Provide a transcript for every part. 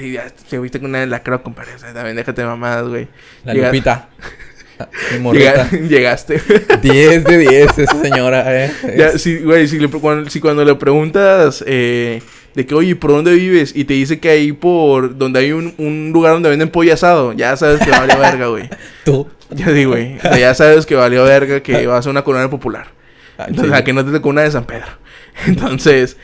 te, ya te viste con una de la creo, compadre. O sea, también déjate mamadas, güey. La Llega- Lupita. Llega- llegaste. 10 de 10 esa señora, eh. Ya, Es- sí, güey, si, le- cuando, si cuando le preguntas eh, de que, oye, ¿por dónde vives? Y te dice que ahí por donde hay un, un lugar donde venden pollo asado, ya sabes que valió verga, güey. Tú. Ya digo, güey. O sea, ya sabes que valió verga, que vas a una colonia popular. Ah, Entonces, sí. a que no te tocó una de San Pedro. Entonces.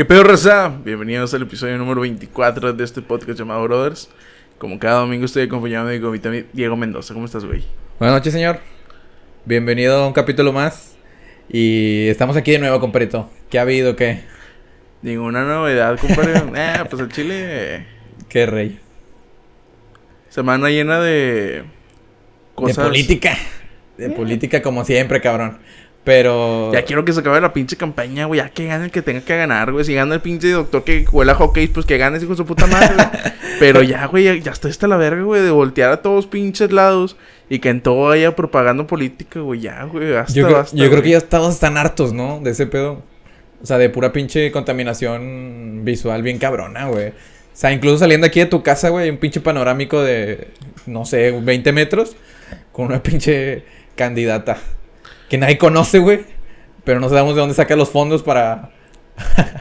¿Qué pedo, raza? Bienvenidos al episodio número 24 de este podcast llamado Brothers. Como cada domingo estoy acompañado de mi Diego Mendoza. ¿Cómo estás, güey? Buenas noches, señor. Bienvenido a un capítulo más. Y estamos aquí de nuevo, compadrito. ¿Qué ha habido? ¿Qué? Ninguna novedad, compadre. eh, pues el Chile. ¿Qué rey? Semana llena de. Cosas. De política. De política como siempre, cabrón. Pero... Ya quiero que se acabe la pinche campaña, güey. Ya que gane el que tenga que ganar, güey. Si gana el pinche doctor que huela a hockey, pues que gane, hijo de su puta madre, güey. Pero ya, güey, ya, ya estoy hasta la verga, güey, de voltear a todos pinches lados y que en todo haya propaganda política, güey. Ya, güey, hasta Yo, creo, yo creo que ya estamos tan hartos, ¿no? De ese pedo. O sea, de pura pinche contaminación visual bien cabrona, güey. O sea, incluso saliendo aquí de tu casa, güey, un pinche panorámico de, no sé, 20 metros con una pinche candidata que nadie conoce, güey. Pero no sabemos de dónde saca los fondos para...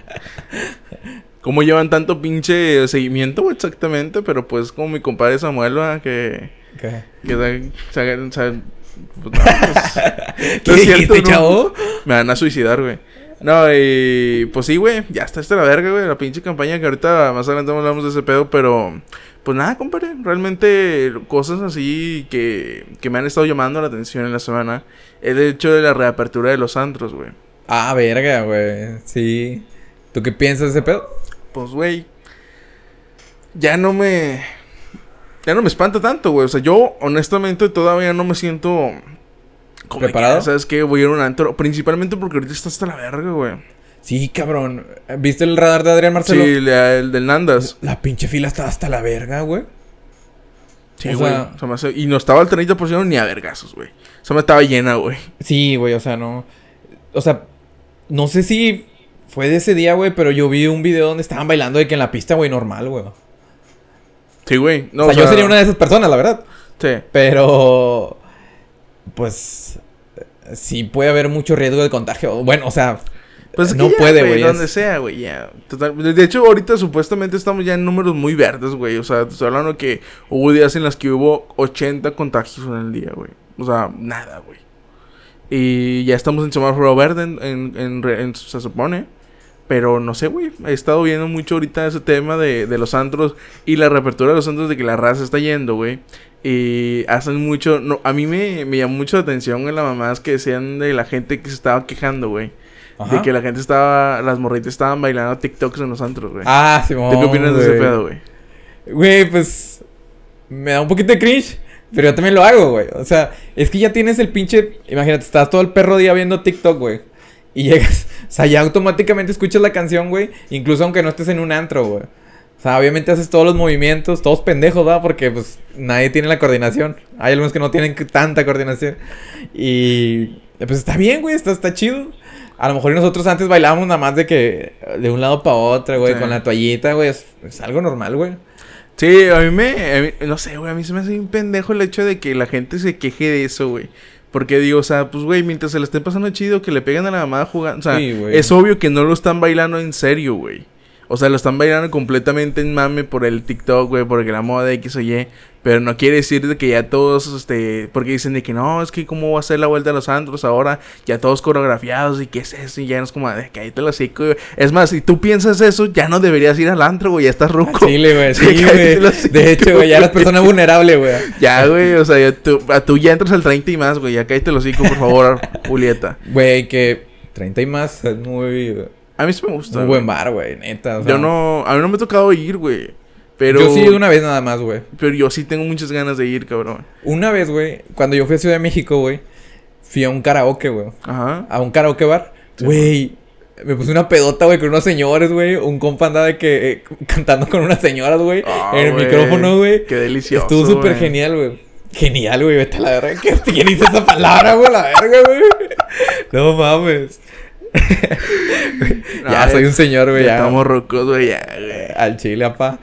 ¿Cómo llevan tanto pinche seguimiento, güey, exactamente? Pero pues, como mi compadre Samuel, ¿verdad? Que. ¿Qué, Que pues, no, pues, ¿Qué no cierto, ¿no? chavo? Me van a suicidar, güey. No, y pues sí, güey, ya está esta la verga, güey, la pinche campaña que ahorita más adelante hablamos de ese pedo, pero pues nada, compadre, realmente cosas así que, que me han estado llamando la atención en la semana, el hecho de la reapertura de los antros, güey. Ah, verga, güey. Sí. ¿Tú qué piensas de ese pedo? Pues, güey, ya no me... Ya no me espanta tanto, güey. O sea, yo honestamente todavía no me siento... como que, ¿Preparado? ¿Sabes qué? Voy a ir a un antro. Principalmente porque ahorita está hasta la verga, güey. Sí, cabrón. ¿Viste el radar de Adrián Marcelo? Sí, la- el del Nandas. La pinche fila está hasta la verga, güey. Sí, O güey. sea- Se me hace- Y no estaba al 30% ni a vergazos, güey. O sea, me estaba llena, güey. Sí, güey, o sea, no. O sea, no sé si fue de ese día, güey, pero yo vi un video donde estaban bailando de que en la pista, güey, normal, güey. Sí, güey. No, o, sea, yo sería una de esas personas, la verdad. Sí. Pero. Pues. Sí puede haber mucho riesgo de contagio. Bueno, o sea. Pues que no ya, puede, güey. Donde es- sea, güey, ya. Total- De hecho, ahorita supuestamente estamos ya en números muy verdes, güey. O sea, te estoy hablando que hubo días en los que hubo 80 contagios en el día, güey. O sea, nada, güey. Y ya estamos en semáforo verde, en, en- se supone. Pero no sé, güey. He estado viendo mucho ahorita ese tema de, de los antros y la reapertura de los antros de que la raza está yendo, güey. Y hacen mucho. No, a mí me, me llamó mucho la atención en las mamás que decían de la gente que se estaba quejando, güey. Ajá. De que la gente estaba, las morritas estaban bailando TikToks en los antros, güey. Ah, sí, ¿Tú qué opinas de ese pedo, güey? Güey, pues. Me da un poquito de cringe. Pero yo también lo hago, güey. O sea, es que ya tienes el pinche. Imagínate, estás todo el perro día viendo TikTok, güey. Y llegas. O sea, ya automáticamente escuchas la canción, güey. Incluso aunque no estés en un antro, güey. O sea, obviamente haces todos los movimientos, todos pendejos, ¿verdad? Porque pues nadie tiene la coordinación. Hay algunos que no tienen tanta coordinación. Y pues está bien, güey, está, está chido. A lo mejor nosotros antes bailábamos nada más de que de un lado para otro, güey, Sí. con la toallita, güey. Es, es algo normal, güey. Sí, a mí me. a mí- no sé, güey. A mí se me hace un pendejo el hecho de que la gente se queje de eso, güey. Porque digo, o sea, pues, güey, mientras se le esté pasando chido, que le peguen a la mamá jugando. O sea, Sí, es obvio que no lo están bailando en serio, güey. O sea, lo están bailando completamente en mame por el TikTok, güey, porque la moda de X o Y. Pero no quiere decir de que ya todos, este, porque dicen de que no, es que cómo va a ser la vuelta a los antros ahora, ya todos coreografiados y qué es eso, y ya no es como, de cállate los hocico, güey. Es más, si tú piensas eso, ya no deberías ir al antro, güey, ya estás ruco. Güey, sí, güey. los hocico, De hecho, güey, ya eres güey. persona vulnerable, güey. Ya, güey, o sea, ya tú, a tú ya entras al 30 y más, güey, ya cállate los hocico, por favor, Julieta. Güey, que 30 y más es muy, A mí sí me gusta. güey. buen bar, güey, neta. o sea. Yo no, a mí no me ha tocado ir, güey. Pero, Yo sí una vez nada más, güey. pero yo sí tengo muchas ganas de ir, cabrón. Una vez, güey, cuando yo fui a Ciudad de México, güey, fui a un karaoke, güey. Ajá. A un karaoke bar. Sí, Güey, me puse una pedota, güey, con unos señores, güey. Un compa andaba de que eh, cantando con unas señoras, güey. Ah, en el micrófono, güey. Qué delicioso. Estuvo súper genial, güey. Genial, güey. Vete a la verga. ¿Qué- ¿Quién hizo esa palabra, güey? La verga, güey. No mames. ya No, soy un señor, güey. Ya estamos rocos, güey, güey. Al chile, apá.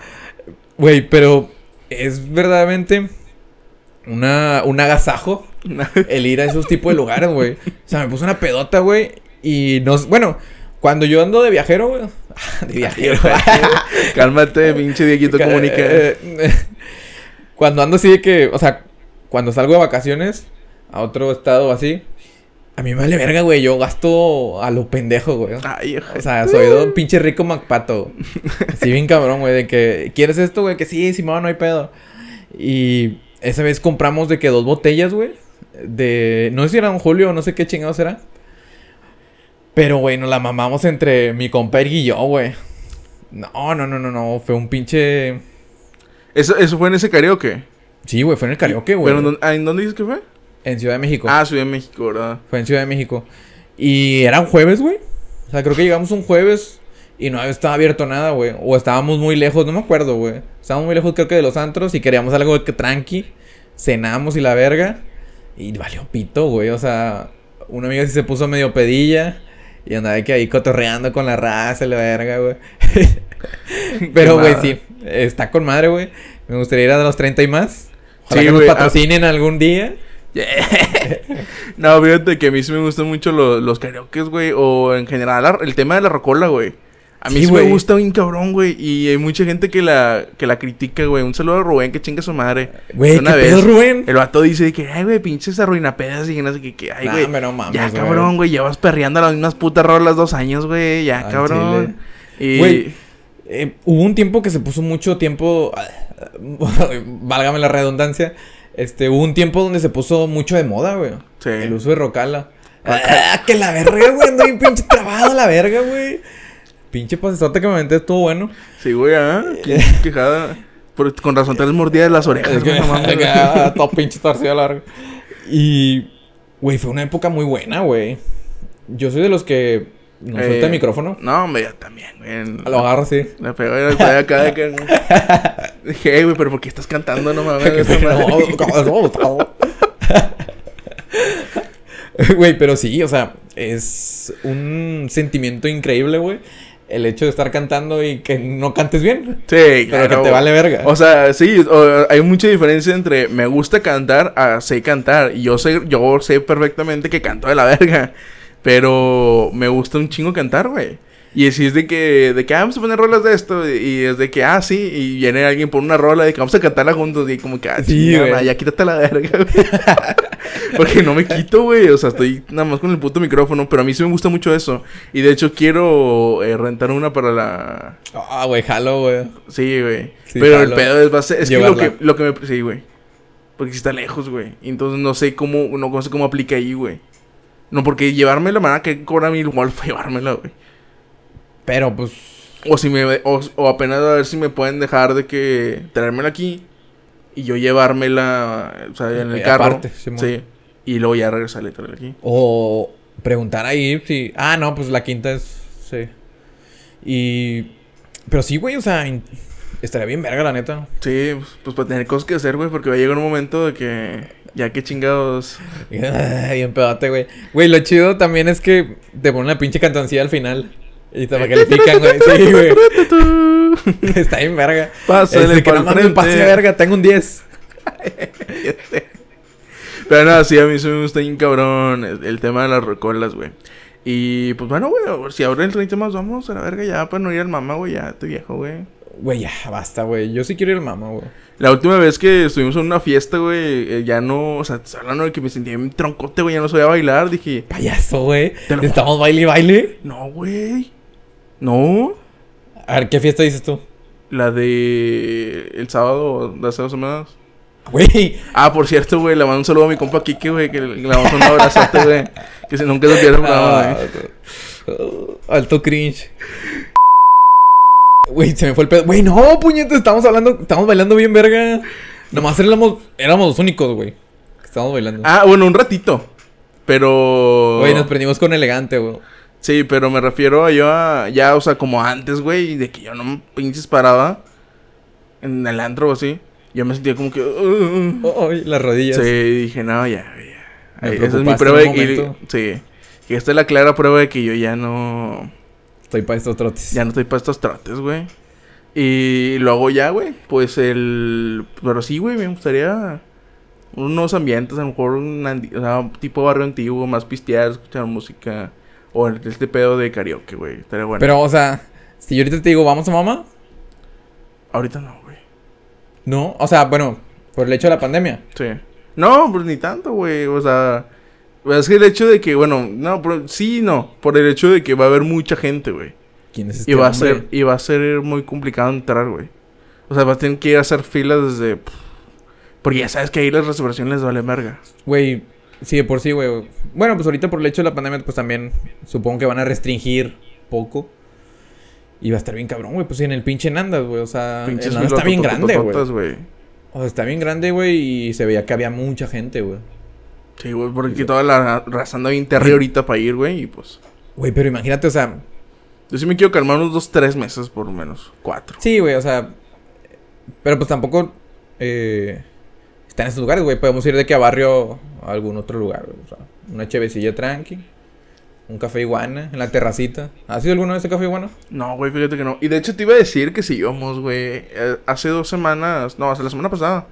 Güey, pero es verdaderamente una, un agasajo el ir a esos tipos de lugares, güey. O sea, me puse una pedota, güey. Y nos. Bueno, cuando yo ando de viajero, güey. De viajero. Cálmate, pinche Dieguito comunica. Eh, eh, cuando ando así de que. O sea, cuando salgo de vacaciones a otro estado así. A mí me vale verga, güey. Yo gasto a lo pendejo, güey. Ay, O sea, soy un pinche rico MacPato. Así bien cabrón, güey. De que, ¿quieres esto, güey? Que sí, Simón, no hay pedo. Y esa vez compramos de que dos botellas, güey. De. No sé si era un Julio o no sé qué chingados era. Pero, güey, nos la mamamos entre mi compa y yo, güey. No, no, no, no, no. Fue un pinche. ¿Eso, ¿Eso fue en ese karaoke? Sí, güey, fue en el karaoke, güey. ¿Pero ¿En dónde dices que fue? En Ciudad de México. Ah, Ciudad de México, ¿verdad? Fue en Ciudad de México. Y era un jueves, güey. O sea, creo que llegamos un jueves y no estaba abierto nada, güey. O estábamos muy lejos, no me acuerdo, güey. Estábamos muy lejos, creo que de los antros y queríamos algo que tranqui. Cenamos y la verga. Y valió pito, güey. O sea, una amiga sí se puso medio pedilla. Y andaba que ahí cotorreando con la raza y la verga, güey. Pero, güey, sí. Está con madre, güey. Me gustaría ir a los 30 y más. Ojalá Sí, que nos ah. patrocinen algún día. no, fíjate que a mí sí me gustan mucho los, los karaokes, güey. O en general la- el tema de la rocola, güey. A mí Sí, sí, me gusta bien cabrón, güey. Y hay mucha gente que la, que la critica, güey. Un saludo a Rubén, que chinga su madre. Güey, ¿qué Una pedo, vez, Rubén? El vato dice que, ay, güey, pinches arruinapedas y que no sé qué, que, ay, güey. hombre, no mames, ya, güey. cabrón, güey, llevas perreando las mismas putas rolas dos años, güey. Ya, cabrón. Y... Güey, Eh, hubo un tiempo que se puso mucho tiempo, válgame la redundancia, este, hubo un tiempo donde se puso mucho de moda, güey. Sí. El uso de Rocala. Ah, que la verga, güey, ando bien pinche trabado la verga, güey. Pinche pasesote que me aventé estuvo bueno. Sí, güey, ah. Qué quejada. Con razón, te les mordidas las orejas, Es que, güey, todo pinche torcido largo. Y, güey, fue una época muy buena, güey. Yo soy de los que no suelta Eh, el micrófono. No, hombre, yo también, güey. Lo agarro así. Le pegó y pegó acá de que... Dije, "Ey, güey, pero ¿por qué estás cantando? No mames. esa madre". Güey, pero sí, o sea, es un sentimiento increíble, güey. El hecho de estar cantando y que no cantes bien. Sí, Pero claro. que te vale verga. O sea, sí, o- hay mucha diferencia entre me gusta cantar a sé cantar. Y yo sé, yo sé perfectamente que canto de la verga. Pero me gusta un chingo cantar, güey. Y si es de que, de que ah, vamos a poner rolas de esto. Y es de que, ah, sí. Y viene alguien por una rola de que vamos a cantarla juntos. Y como que, ah, Sí, chingada, ya quítate la verga, güey. Porque no me quito, güey. O sea, estoy nada más con el puto micrófono. Pero a mí sí me gusta mucho eso. Y de hecho quiero eh, rentar una para la, Ah, güey, jalo, güey. Sí, güey. Sí, Pero el pedo es, va a ser- es que lo que, lo que me... Sí, güey. Porque sí está lejos, güey. Y Entonces no sé cómo, no, no sé cómo aplica ahí, güey. No, porque llevármela, me van a que cobra mil igual para llevármela, güey. Pero pues. O si me, o, o apenas a ver si me pueden dejar de que traérmela aquí y yo llevármela, o sea, en el Eh, carro. aparte, Simón. sí. Y luego ya regresarle y traerla aquí. O preguntar ahí si. Ah, no, pues la quinta es. Sí. Y. Pero sí, güey, o sea, in- estaría bien verga, la neta. Sí, pues, pues para tener cosas que hacer, güey, porque va a llegar un momento de que ya que chingados. Bien pedote, güey. Güey, lo chido también es que te ponen la pinche cantoncilla al final. Y te califican, güey. Sí, güey. Está bien verga. Pásale Este, que pa'l no mames, frente. pase verga, tengo un 10. Pero no, sí, a mí sí me gusta bien cabrón el, el tema de las recolas, güey. Y pues bueno, güey, si ahora el 30 más vamos a la verga ya para no ir al mamá, güey, ya estoy viejo, güey. Güey, ya, basta, güey. Yo sí quiero ir al mamá, güey. La última vez que estuvimos en una fiesta, güey, eh, ya no, o sea, te hablando de que me sentía bien troncote, güey, ya no sabía bailar, dije, Payaso, güey. Estamos baile y baile. no, güey, no, A ver, ¿qué fiesta dices tú? la de el sábado de hace dos semanas. Güey. Ah, por cierto, güey, le mando un saludo a mi compa Kike, güey, que le damos un abrazote, güey, que si nunca se pierde el programa, güey. alto cringe. Güey, se me fue el pedo. Güey, no, puñetes, estamos hablando, estamos bailando bien verga. Nomás éramos, éramos los únicos, güey. Que estábamos bailando. Ah, bueno, un ratito. Pero. Güey, nos prendimos con elegante, güey. Sí, pero me refiero a yo a. Ya, o sea, como antes, güey, de que yo no me pinches paraba en el antro o así. Yo me sentía como que. uh, uh. Ay, las rodillas. sí, dije, no, ya, ya. Ay, Esa es mi prueba. Y, momento. sí. Que esta es la clara prueba de que yo ya no. Estoy para estos trotes. Ya no estoy para estos trotes, güey. Y luego ya, güey. Pues el. Pero sí, güey, me gustaría. Unos ambientes, a lo mejor un andi- o sea, tipo barrio antiguo, más pistear, escuchar música. O este pedo de karaoke, güey. Estaría bueno. Pero, o sea, si yo ahorita te digo, ¿vamos a mamá? Ahorita no, güey. No. O sea, bueno, por el hecho de la pandemia. Sí. No, pues ni tanto, güey. O sea, es que el hecho de que, bueno, no, pero sí, no. Por el hecho de que va a haber mucha gente, güey. ¿Quién es este Y va a ser, y va a ser muy complicado entrar, güey. O sea, vas a tener que ir a hacer filas desde. Porque ya sabes que ahí las reservaciones les vale verga. Güey, sí, de por sí, güey. Bueno, pues ahorita por el hecho de la pandemia, pues también supongo que van a restringir poco. Y va a estar bien cabrón, güey. Pues sí, en el pinche Nandas, güey. O sea, Pinches el Nandas está bien grande, güey. O sea, está bien grande, güey. Y se veía que había mucha gente, güey. Sí, güey, porque toda la raza anda bien ahorita para ir, güey. Y pues. Güey, pero imagínate, o sea, Yo sí me quiero calmar unos dos, tres meses por lo menos. Cuatro. sí, güey, o sea. Pero pues tampoco eh, está en esos lugares, güey. Podemos ir de que a barrio a algún otro lugar, güey. O sea, una chevecilla tranqui. Un café iguana en la terracita. ¿Has ido alguna vez a café iguana? No, güey, fíjate que no. Y de hecho te iba a decir que si íbamos, güey. eh, hace dos semanas, no, hace la semana pasada,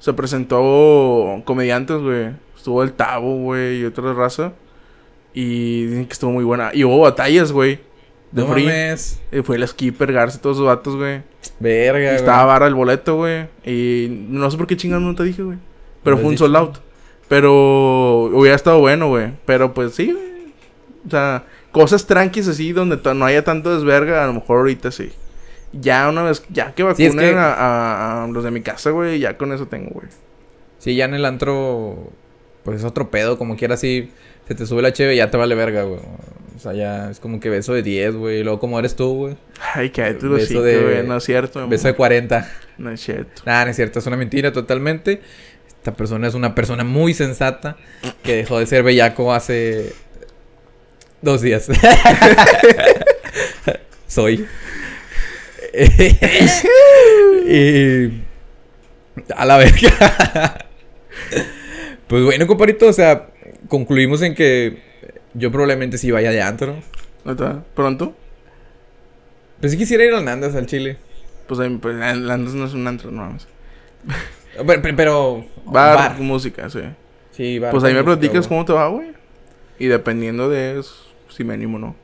se presentó comediantes, güey. Estuvo el Tavo, güey, y otra raza. Y dicen que estuvo muy buena. Y hubo batallas, güey. De No free. mames. Y fue el Skipper, Garza y todos esos vatos, güey. Verga, Y güey. estaba vara el boleto, güey. Y no sé por qué chingado no te dije, güey. Pero fue un sold out. Pero hubiera estado bueno, güey. Pero pues sí, güey. O sea, cosas tranquis así donde no haya tanto desverga, a lo mejor ahorita sí. Ya una vez, ya que Sí, vacunen es que- a, a- a los de mi casa, güey, ya con eso tengo, güey. Sí, ya en el antro, pues es otro pedo, como quiera así, se te sube la cheve y ya te vale verga, güey. O sea, ya es como que beso de 10, güey, y luego como eres tú, güey. Ay, que tú Beso sí, de- güey. No es cierto, amor. Beso de 40. No es cierto. Nada, no es cierto, es una mentira totalmente. Esta persona es una persona muy sensata que dejó de ser bellaco hace dos días. Soy. y... A la verga. Pues bueno, comparito, o sea, concluimos en que yo probablemente sí vaya de antro. ¿Neta? ¿Pronto? Pues sí quisiera ir al Nandas, al Chile. Pues, ahí, pues Landas no es un antro, no mames. Pero, pero, pero- Bar, bar. música, sí. Sí, bar Pues ahí me música, platicas güey. cómo te va, güey. Y dependiendo de eso, si me animo o no.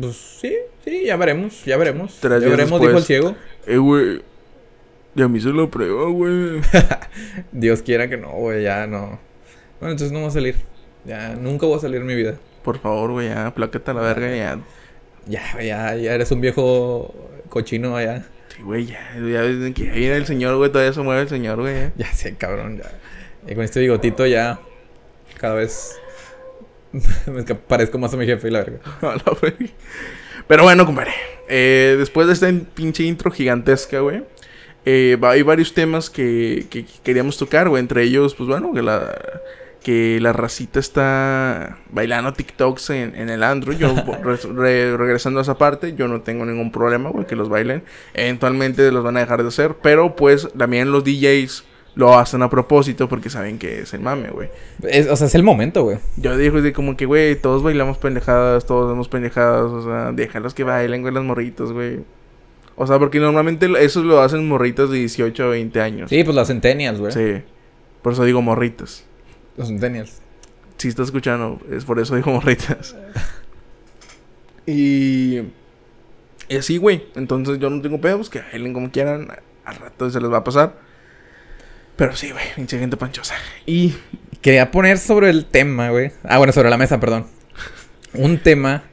Pues sí, sí, ya veremos, ya veremos. Tres ya veremos, dijo el después. ciego. Eh, güey. Ya me hice la prueba, güey. Dios quiera que no, güey, ya no. Bueno, entonces no voy a salir. Ya, nunca voy a salir en mi vida. Por favor, güey, ya, plácate a la verga ya. Ya, ya, ya eres un viejo cochino allá. Sí, güey, ya, ya que viene el señor, güey, todavía se mueve el señor, güey. ya. Ya sé, cabrón, ya. Y con este bigotito ya cada vez me parezco más a mi jefe y la verga. A la verga. Pero bueno, compadre. eh, después de esta pinche intro gigantesca, güey. Eh, hay varios temas que, que queríamos tocar, güey. Entre ellos, pues bueno, que la, que la racita está bailando TikToks en, en el Android. Yo, re- re- regresando a esa parte, yo no tengo ningún problema, güey, que los bailen. Eventualmente los van a dejar de hacer. Pero pues también los DJs lo hacen a propósito porque saben que es el mame, güey. O sea, es el momento, güey. Yo digo, de como que, güey, todos bailamos pendejadas, todos damos pendejadas, o sea, déjalos que bailen, güey, las morritas, güey. O sea, porque normalmente eso lo hacen morritas de 18 a 20 años. Sí, pues los centennials, güey. Sí. Por eso digo morritas. Los centennials. Si estás escuchando, es por eso digo morritas. y... Y así, güey. Entonces yo no tengo pedos, que bailen como quieran. Al rato se les va a pasar. Pero sí, güey, pinche gente panchosa. Y Quería poner sobre el tema, güey. Ah, bueno, sobre la mesa, perdón. Un tema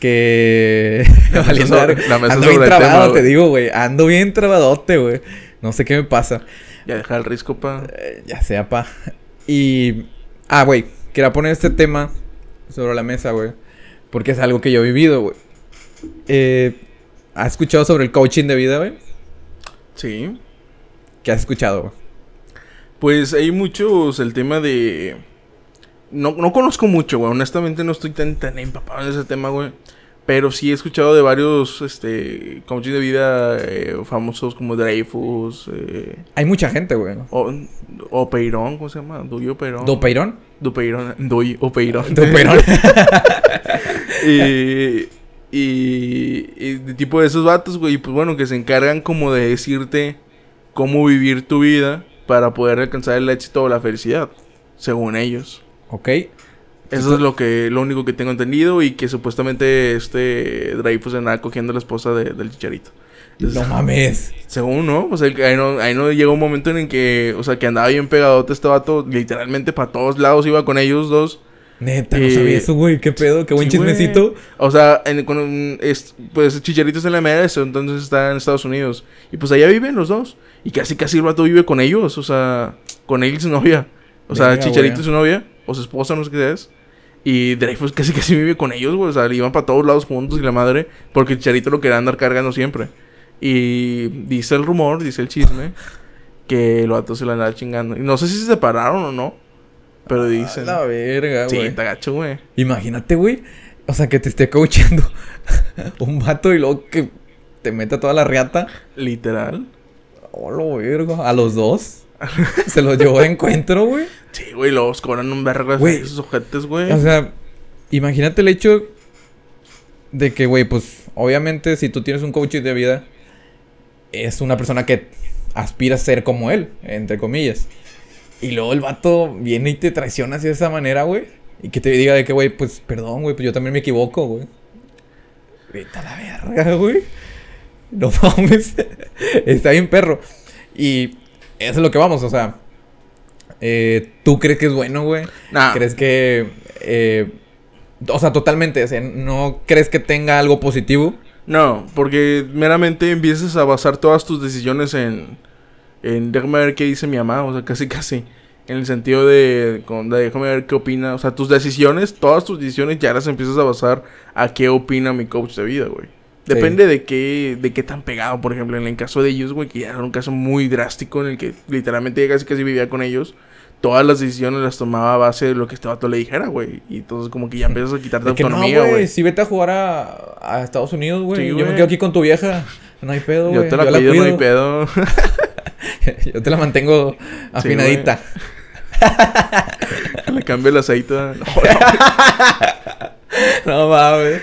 que. La mesa Valiendo sobre- la Ando bien tema, trabado, te digo, güey. Ando bien trabadote, güey. No sé qué me pasa. ya deja el risco, pa. Eh, ya sea, pa. Y. Ah, güey. Quería poner este tema sobre la mesa, güey. Porque es algo que yo he vivido, güey. Eh, ¿Has escuchado sobre el coaching de vida, güey? Sí. ¿Qué has escuchado, güey? Pues hay muchos el tema de... No, no conozco mucho, güey. Honestamente no estoy tan, tan empapado en ese tema, güey. Pero sí he escuchado de varios este, coaches de vida eh, famosos como Dreyfus. Eh, Hay mucha gente, güey. o, o Peirón, ¿cómo se llama? Duyo Peirón. ¿Dopeirón? Dupeirón. Duy o Peirón. Dopeirón. y, y, y de tipo de esos vatos, güey, pues bueno, que se encargan como de decirte cómo vivir tu vida para poder alcanzar el éxito o la felicidad, según ellos. Ok. Eso es lo que lo único que tengo entendido y que supuestamente este Dreyfus andaba cogiendo a la esposa de- del chicharito. Es- No mames. según, ¿no? O sea, ahí no, ahí no llegó un momento en el que, o sea, que andaba bien pegadote este vato, literalmente para todos lados iba con ellos dos. Neta, no Eh, sabía eso, güey. ¿Qué pedo? Qué buen Sí, chismecito. O sea, en, con es- pues Chicharito es en la MLS, entonces está en Estados Unidos. Y pues allá viven los dos. Y casi casi el vato vive con ellos, o sea, con él y su novia. O sea, Chicharito y su novia, o su esposa, no sé qué es. Y Dreyfus casi casi vive con ellos, güey. O sea, iban para todos lados juntos y la madre. Porque Chicharito lo quería andar cargando siempre. Y dice el rumor, dice el chisme, que el vato se la andaba chingando. Y no sé si se separaron o no. Pero dicen. La verga, Sí, güey. está gacho, güey. Imagínate, güey. O sea, que te esté coachando un vato y luego que te meta toda la riata. Literal. Oh, lo verga. A los dos. Se los llevó de encuentro, güey. Sí, güey, los cobran un Güey. esos ojetes, güey. O sea, imagínate el hecho de que, güey, pues, obviamente, si tú tienes un coach de vida, es una persona que aspira a ser como él, entre comillas. Y luego el vato viene y te traiciona así de esa manera, güey. Y que te diga de que, güey, pues, perdón, güey, pues yo también me equivoco, güey. Vete a la verga, güey. No mames. Está bien, perro. Y eso es lo que vamos, o sea. eh, ¿Tú crees que es bueno, güey? Nah, ¿Crees que... eh, o sea, totalmente, o sea, ¿no crees que tenga algo positivo? no, porque meramente empiezas a basar todas tus decisiones en, en déjame ver qué dice mi mamá, o sea, casi casi. En el sentido de, con- de déjame ver qué opina, o sea, tus decisiones, todas tus decisiones ya las empiezas a basar a qué opina mi coach de vida, güey. Sí. Depende de qué, de qué tan pegado, por ejemplo, en el caso de ellos, güey, que ya era un caso muy drástico en el que literalmente casi casi vivía con ellos. Todas las decisiones las tomaba a base de lo que este vato le dijera, güey. Y entonces como que ya empiezas a quitarte no, autonomía, güey, güey. si vete a jugar a, a Estados Unidos, güey. Sí, yo me quedo aquí con tu vieja. No hay pedo, güey. Yo te la cuido, no hay pedo. yo te la mantengo afinadita. Le cambio el aceite. No, no mames.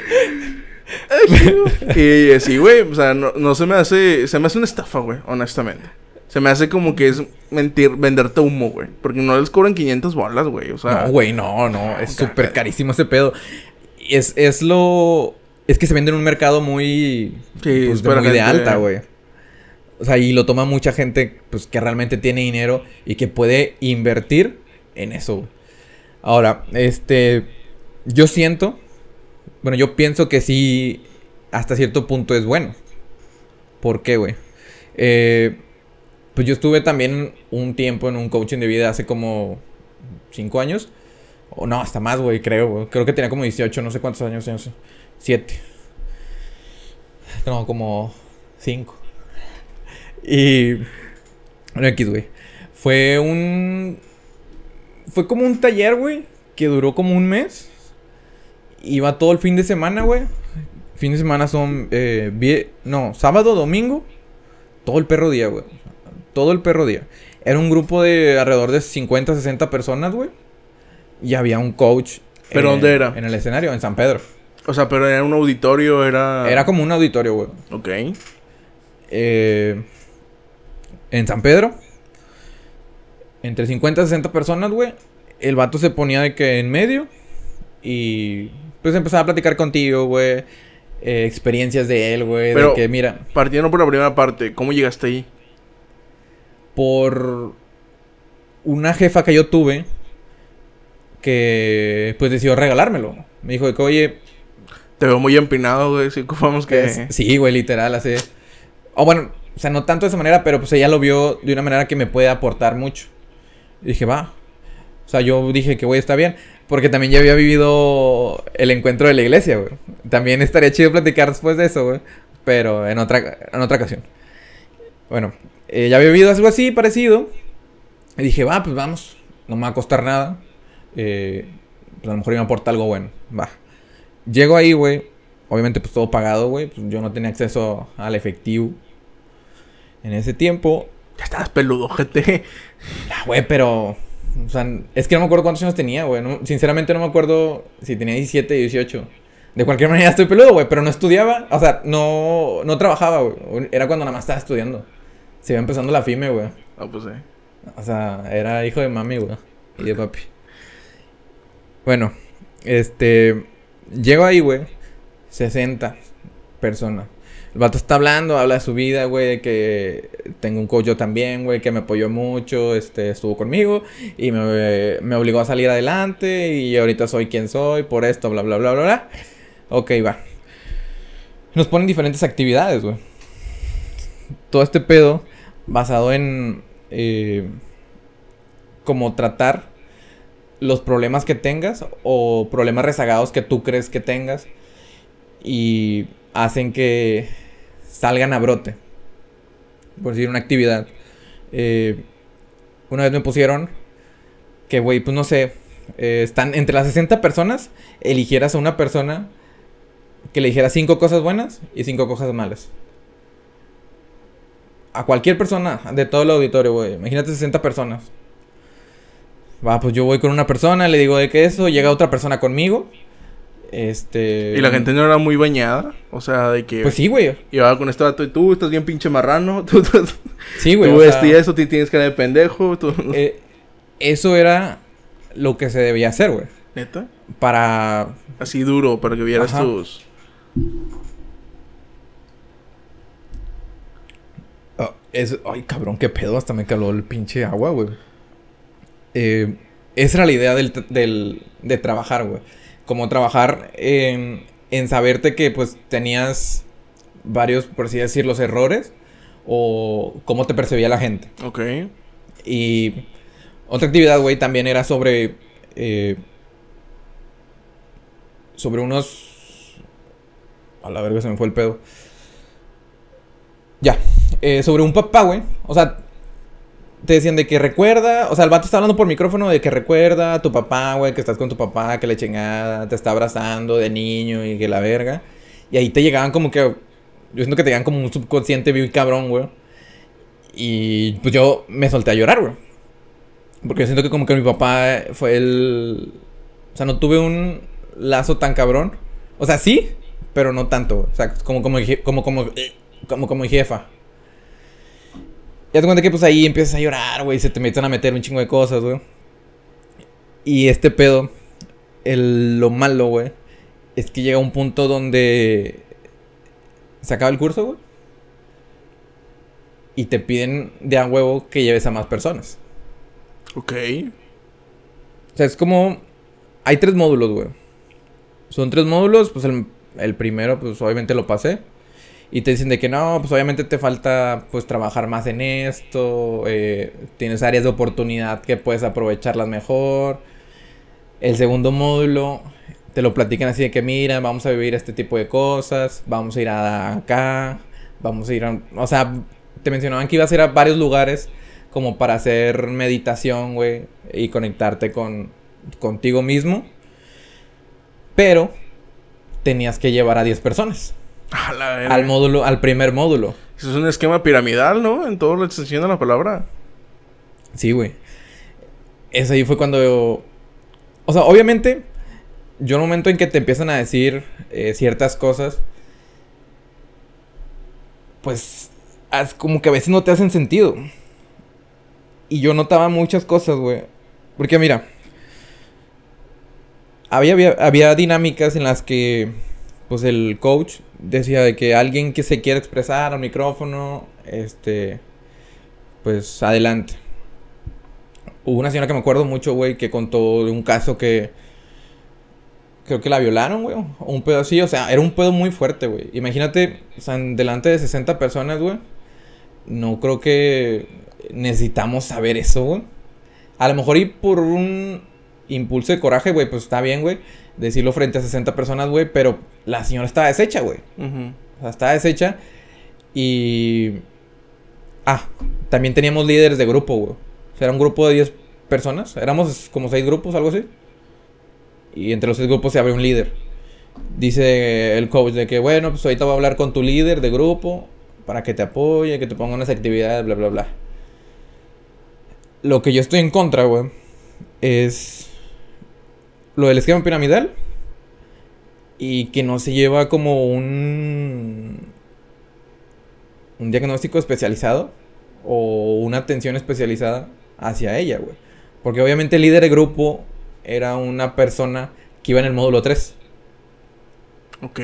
y así, güey, o sea, no, no se me hace, se me hace una estafa, güey, honestamente. Se me hace como que es mentir, venderte humo, güey. Porque no les cobran 500 bolas, güey. O sea, no, güey, no, no. Es súper carísimo ese pedo. Es, es lo... Es que se vende en un mercado muy... Sí, pues, de muy de alta, güey. O sea, y lo toma mucha gente, pues, que realmente tiene dinero y que puede invertir en eso, güey. Ahora, este... Yo siento... Bueno, yo pienso que sí, hasta cierto punto es bueno. ¿Por qué, güey? Eh, pues yo estuve también un tiempo en un coaching de vida hace como cinco años. O no, hasta más, güey, creo. güey. Creo que tenía como 18, no sé cuántos años, no sé. Siete. No, como cinco. Y... Bueno, X, güey. Fue un... Fue como un taller, güey, que duró como un mes. Iba todo el fin de semana, güey. Fin de semana son... Eh, vie- No, sábado, domingo. Todo el perro día, güey. Todo el perro día. Era un grupo de alrededor de 50, 60 personas, güey. Y había un coach. ¿Pero en- dónde era? En el escenario, en San Pedro. O sea, pero era un auditorio, era... Era como un auditorio, güey. Ok. Eh, en San Pedro. Entre 50 y 60 personas, güey. El vato se ponía de que en medio. Y pues empezaba a platicar contigo, güey. eh, experiencias de él, güey. De Pero- que, mira, Partiendo por la primera parte, ¿cómo llegaste ahí? por una jefa que yo tuve. Que pues decidió regalármelo. Me dijo de que, oye, Te veo muy empinado, güey. Sí, vamos que... Es- sí, güey, literal, así. O bueno, o sea, no tanto de esa manera, pero pues ella lo vio de una manera que me puede aportar mucho. Y dije, va. O sea, yo dije que, güey, está bien. Porque también ya había vivido el encuentro de la iglesia, güey. También estaría chido platicar después de eso, güey. Pero en otra, en otra ocasión. Bueno, eh, ya había vivido algo así, parecido. Y dije, va, pues vamos. No me va a costar nada. Eh, pues a lo mejor me aporta algo bueno. Va. Llego ahí, güey. obviamente pues todo pagado, güey. Pues yo no tenía acceso al efectivo. En ese tiempo. Ya estabas peludo, gente. Ah, güey, pero. O sea, es que no me acuerdo cuántos años tenía, güey. No- sinceramente no me acuerdo si tenía 17, 18. De cualquier manera estoy peludo, güey, pero no estudiaba. O sea, no, no trabajaba, güey. Era cuando nada más estaba estudiando. Se iba empezando la FIME, güey. Ah, pues sí. O sea, era hijo de mami, güey. Y de papi. Bueno, este. Llego ahí, güey. 60 personas. El está hablando, habla de su vida, güey, que tengo un coach yo también, güey, que me apoyó mucho, este, estuvo conmigo y me, me obligó a salir adelante y ahorita soy quien soy por esto, bla, bla, bla, bla, bla. Ok, va. Nos ponen diferentes actividades, güey. Todo este pedo basado en eh, como tratar los problemas que tengas o problemas rezagados que tú crees que tengas y hacen que salgan a brote. Por decir una actividad. Eh, una vez me pusieron que, güey, pues no sé, eh, están entre las 60 personas, eligieras a una persona que le dijera cinco cosas buenas y cinco cosas malas. A cualquier persona de todo el auditorio, güey. Imagínate 60 personas. Va, pues yo voy con una persona, le digo de que eso, llega otra persona conmigo. Este. Y la gente no era muy bañada. O sea, de que Pues sí, güey. llevaba con este vato y tú estás bien pinche marrano. Tú, tú, Sí, güey. tú sea, y eso, tú tienes cara de pendejo. Tú... eh, eso era lo que se debía hacer, güey. ¿Neta? Para. Así duro, para que vieras Ajá. tus... Ah, es... Ay, cabrón, qué pedo. Hasta me caló el pinche agua, güey. Eh, esa era la idea del, del- de trabajar, güey. Como trabajar en, en saberte que, pues, tenías varios, por así decir, los errores. O cómo te percibía la gente. Ok. Y otra actividad, güey, también era sobre. eh, sobre unos. A la verga se me fue el pedo. Ya. eh, sobre un papá, güey. O sea, te decían de que recuerda. O sea, el vato está hablando por micrófono de que recuerda a tu papá, güey, que estás con tu papá, que le chingada, te está abrazando de niño y que la verga. Y ahí te llegaban como que. Yo siento que te llegaban como un subconsciente bien cabrón, güey. Y pues yo me solté a llorar, güey. Porque yo siento que como que mi papá fue el... O sea, no tuve un lazo tan cabrón. O sea, sí, pero no tanto. O sea, como como como como como como mi jefa. Ya te cuenta que pues ahí empiezas a llorar, güey, se te meten a meter un chingo de cosas, güey. Y este pedo, el, lo malo, güey, es que llega un punto donde se acaba el curso, güey. Y te piden de a huevo que lleves a más personas. Ok. O sea, es como. Hay tres módulos, güey. Son tres módulos, pues el, el primero, pues obviamente lo pasé. Y te dicen de que no, pues obviamente te falta pues trabajar más en esto. eh, tienes áreas de oportunidad que puedes aprovecharlas mejor. El segundo módulo te lo platican así de que mira, vamos a vivir este tipo de cosas. Vamos a ir a acá. Vamos a ir a... O sea, te mencionaban que ibas a ir a varios lugares como para hacer meditación, güey, y conectarte con contigo mismo. Pero tenías que llevar a 10 personas. Al módulo, al primer módulo. Eso es un esquema piramidal, ¿no? En toda la extensión de la palabra. Sí, güey. Eso ahí fue cuando yo... O sea, obviamente, yo en el momento en que te empiezan a decir eh, ciertas cosas, pues haz- como que a veces no te hacen sentido. Y yo notaba muchas cosas, güey. Porque mira, había, había, había dinámicas en las que, pues el coach decía de que alguien que se quiera expresar al micrófono, este, pues adelante. Hubo una señora que me acuerdo mucho, güey, que contó de un caso que creo que la violaron, güey, un pedo así, o sea, era un pedo muy fuerte, güey. Imagínate, o sea, delante de 60 personas, güey. No creo que necesitamos saber eso, güey. A lo mejor y por un impulso de coraje, güey, pues está bien, güey, decirlo frente a 60 personas, güey, pero la señora estaba deshecha, güey. O sea, estaba deshecha. Y. Ah, también teníamos líderes de grupo, güey. O sea, era un grupo de 10 personas. Éramos como 6 grupos, algo así. Y entre los 6 grupos se abrió un líder. dice el coach de que, bueno, pues ahorita voy a hablar con tu líder de grupo para que te apoye, que te ponga unas actividades, bla, bla, bla. Lo que yo estoy en contra, güey, es lo del esquema piramidal y que no se lleva como un un diagnóstico especializado o una atención especializada hacia ella, güey. Porque obviamente el líder de grupo era una persona que iba en el módulo 3. Ok.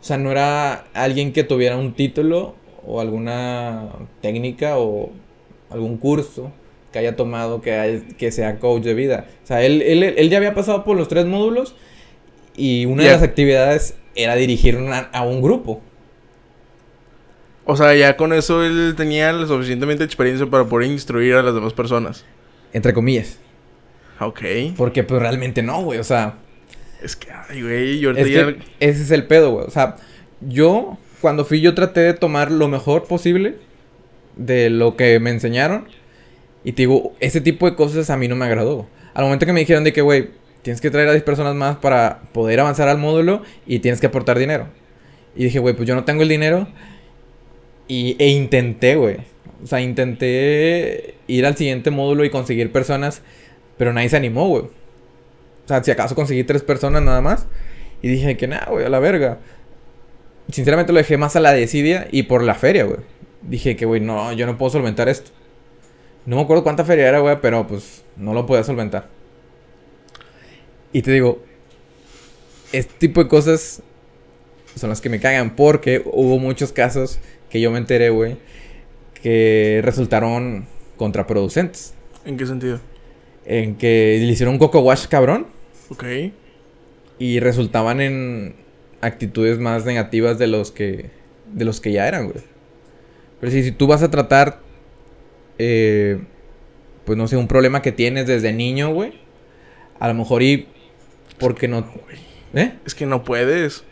O sea, no era alguien que tuviera un título o alguna técnica o algún curso que haya tomado que, que sea coach de vida. O sea, él, él, él ya había pasado por los tres módulos y una de las actividades era dirigir a un grupo. O sea, ya con eso él tenía la suficientemente experiencia para poder instruir a las demás personas. Entre comillas. Ok. Porque pues realmente no, güey. O sea. Es que, ay, güey, yo es que ese es el pedo, güey. O sea, yo, cuando fui, yo traté de tomar lo mejor posible de lo que me enseñaron. Y te digo, ese tipo de cosas a mí no me agradó. Al momento que me dijeron de que, güey, tienes que traer a 10 personas más para poder avanzar al módulo y tienes que aportar dinero. Y dije, güey, pues yo no tengo el dinero y, e intenté, güey. O sea, intenté ir al siguiente módulo y conseguir personas, pero nadie se animó, güey. O sea, si acaso conseguí tres personas nada más. Y dije que nada, güey, a la verga. Sinceramente lo dejé más a la desidia y por la feria, güey. Dije que, güey, no, yo no puedo solventar esto. No me acuerdo cuánta feria era, güey, pero pues no lo podía solventar. Y te digo, este tipo de cosas son las que me cagan porque hubo muchos casos que yo me enteré, güey, que resultaron contraproducentes. ¿En qué sentido? En que le hicieron un coco wash cabrón. Ok. Y resultaban en actitudes más negativas de los que de los que ya eran, güey. Pero si, si tú vas a tratar eh, pues no sé, un problema que tienes desde niño, güey, a lo mejor y porque no, ¿Eh? Es que no puedes.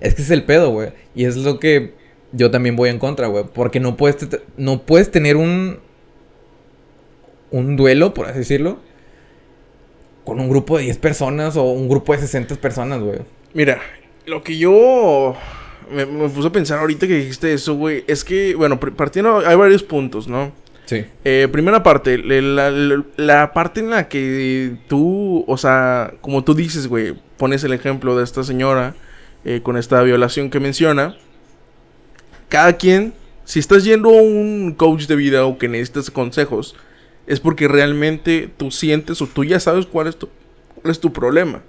Es que es el pedo, güey. Y es lo que yo también voy en contra, güey. Porque no puedes, no puedes tener un. Un duelo, por así decirlo. Con un grupo de 10 personas o un grupo de 60 personas, güey. Mira, lo que yo. Me, puse a pensar ahorita que dijiste eso, güey. Es que, bueno, partiendo. Hay varios puntos, ¿no? Eh, primera parte, la, la, parte en la que tú, o sea, como tú dices, güey, pones el ejemplo de esta señora eh, con esta violación que menciona cada quien, si estás yendo a un coach de vida o que necesitas consejos, es porque realmente tú sientes o tú ya sabes cuál es tu, cuál es tu problema.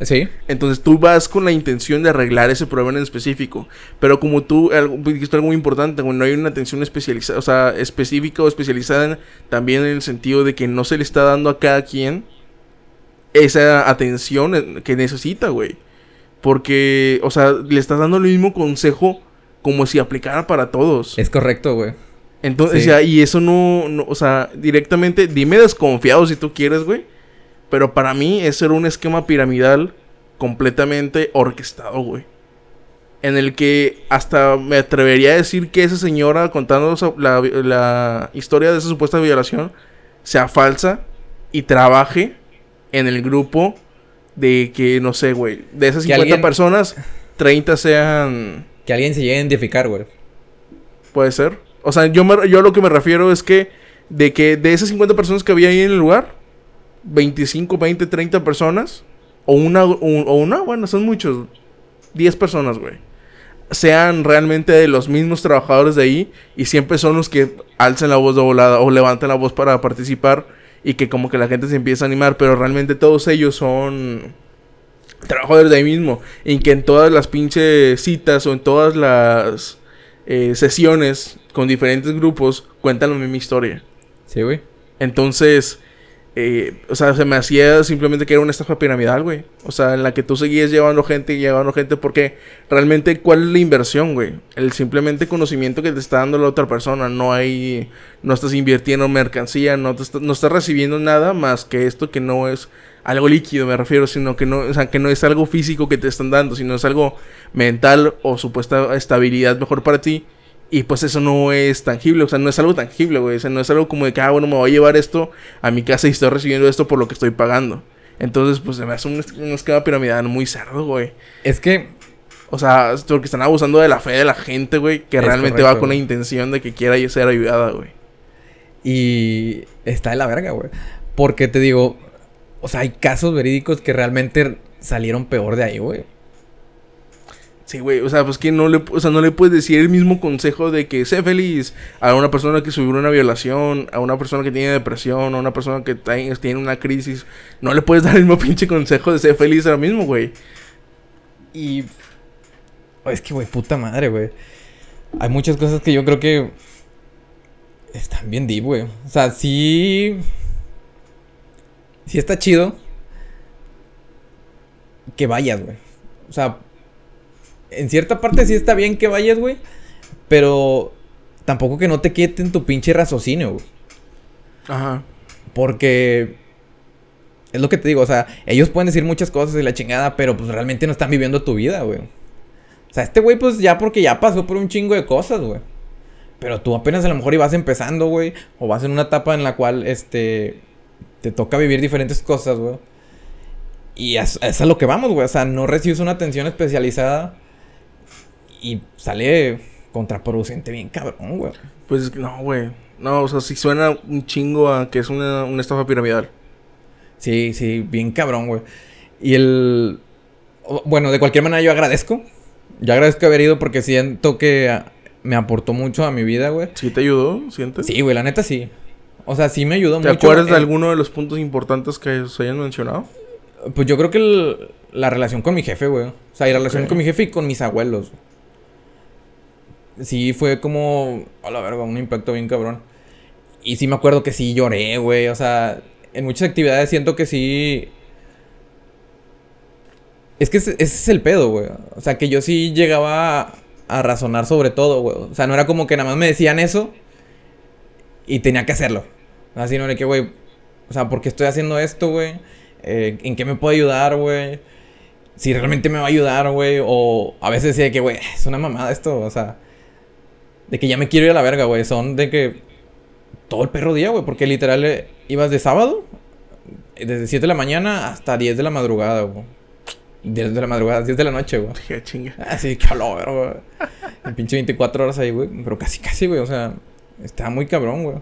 Sí. Entonces tú vas con la intención de arreglar ese problema en específico. Pero como tú dijiste algo muy importante, no hay una atención especializada, o sea, específica o especializada también en el sentido de que no se le está dando a cada quien esa atención que necesita, güey. Porque, o sea, le estás dando el mismo consejo como si aplicara para todos. Es correcto, güey. Entonces, ya, y eso no, o sea, directamente, dime desconfiado si tú quieres, güey. Pero para mí, eso era un esquema piramidal completamente orquestado, güey. En el que hasta me atrevería a decir que esa señora contando la, la historia de esa supuesta violación sea falsa y trabaje en el grupo de que, no sé, güey, de esas 50 personas, 30 sean que alguien se llegue a identificar, güey. Puede ser. O sea, yo, me, yo lo que me refiero es que de que de esas 50 personas que había ahí en el lugar, 25, 20, 30 personas, o una, o, una, bueno, son muchos, 10 personas, güey, sean realmente de los mismos trabajadores de ahí y siempre son los que alcen la voz de volada o levanten la voz para participar y que como que la gente se empieza a animar, pero realmente todos ellos son trabajadores de ahí mismo. Y que en todas las pinches citas o en todas las eh, sesiones con diferentes grupos cuentan la misma historia. Sí, güey. Entonces, eh, o sea, se me hacía simplemente que era una estafa piramidal, güey. O sea, en la que tú seguías llevando gente y llevando gente porque realmente, ¿cuál es la inversión, güey? El simplemente conocimiento que te está dando la otra persona. No hay, no estás invirtiendo en mercancía, no, no estás recibiendo nada más que esto que no es algo líquido, me refiero, sino que no, o sea, que no es algo físico que te están dando, sino es algo mental o supuesta estabilidad mejor para ti. Y pues eso no es tangible, o sea, no es algo tangible, güey. O sea, no es algo como de que, ah, bueno, me voy a llevar esto a mi casa y estoy recibiendo esto por lo que estoy pagando. Entonces, pues se me hace un, es- un esquema piramidal muy cerdo, güey. Es que O sea, porque están abusando de la fe de la gente, güey, que realmente va con la intención de que quiera ser ayudada, güey. Y está de la verga, güey. Porque te digo, o sea, hay casos verídicos que realmente salieron peor de ahí, güey. Sí, güey, o sea, pues que no le, o sea, no le puedes decir el mismo consejo de que sé feliz a una persona que sufrió una violación, a una persona que tiene depresión, a una persona que tiene una crisis. No le puedes dar el mismo pinche consejo de ser feliz ahora mismo, güey. Y. Es que, güey, puta madre, güey. Hay muchas cosas que yo creo que. Están bien deep, güey. O sea, sí. Sí está chido. Que vayas, güey. O sea. En cierta parte sí está bien que vayas, güey. Pero. Tampoco que no te quieten tu pinche raciocinio, güey. Ajá. Porque es lo que te digo, o sea, ellos pueden decir muchas cosas y la chingada, pero pues realmente no están viviendo tu vida, güey. O sea, este güey pues ya porque ya pasó por un chingo de cosas, güey. Pero tú apenas a lo mejor ibas empezando, güey, o vas en una etapa en la cual este te toca vivir diferentes cosas, güey. Y es, es a lo que vamos, güey, o sea, no recibes una atención especializada y sale contraproducente bien cabrón, güey. Pues no, güey. No, o sea, sí suena un chingo a que es una, una estafa piramidal. Sí, sí, bien cabrón, güey. Y el... Bueno, de cualquier manera yo agradezco. Yo agradezco haber ido porque siento que me aportó mucho a mi vida, güey. ¿Sí te ayudó? ¿Sientes? Sí, güey, la neta sí. O sea, sí me ayudó ¿Te mucho. acuerdas de alguno de los puntos importantes que se hayan mencionado? Pues yo creo que el- la relación con mi jefe, güey. O sea, y la relación con mi jefe y con mis abuelos. Sí, fue como... A la verga, un impacto bien cabrón. Y sí me acuerdo que sí lloré, güey. O sea, en muchas actividades siento que sí... Es que ese, es el pedo, güey. O sea, que yo sí llegaba a, razonar sobre todo, güey. O sea, no era como que nada más me decían eso y tenía que hacerlo. Así no era que, güey, o sea, ¿por qué estoy haciendo esto, güey? Eh, ¿En qué me puede ayudar, güey? Si realmente me va a ayudar, güey. O a veces decía que, güey, es una mamada esto, o sea. De que ya me quiero ir a la verga, güey. Son de que todo el perro día, güey. Porque literal eh, ibas de sábado, eh, desde 7 de la mañana hasta 10 de la madrugada, güey. 10 de la madrugada, 10 de la noche, güey. Qué chinga. Así, que a güey. El pinche 24 horas ahí, güey. Pero casi, casi, güey. O sea, está muy cabrón, güey.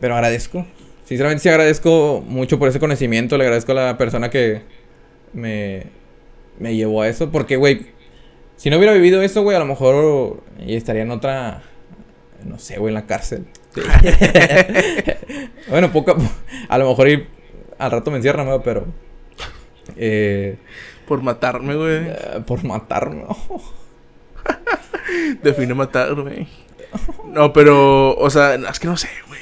Pero agradezco. Sinceramente, sí agradezco mucho por ese conocimiento. Le agradezco a la persona que me, me llevó a eso. Porque, güey, si no hubiera vivido eso, güey, a lo mejor estaría en otra. No sé, güey, en la cárcel. Sí. bueno, poco a. A lo mejor al rato me encierran, güey, pero. Eh, Por matarme, güey. eh, por matarme. Define matar, güey. No, pero, o sea, es que no sé, güey.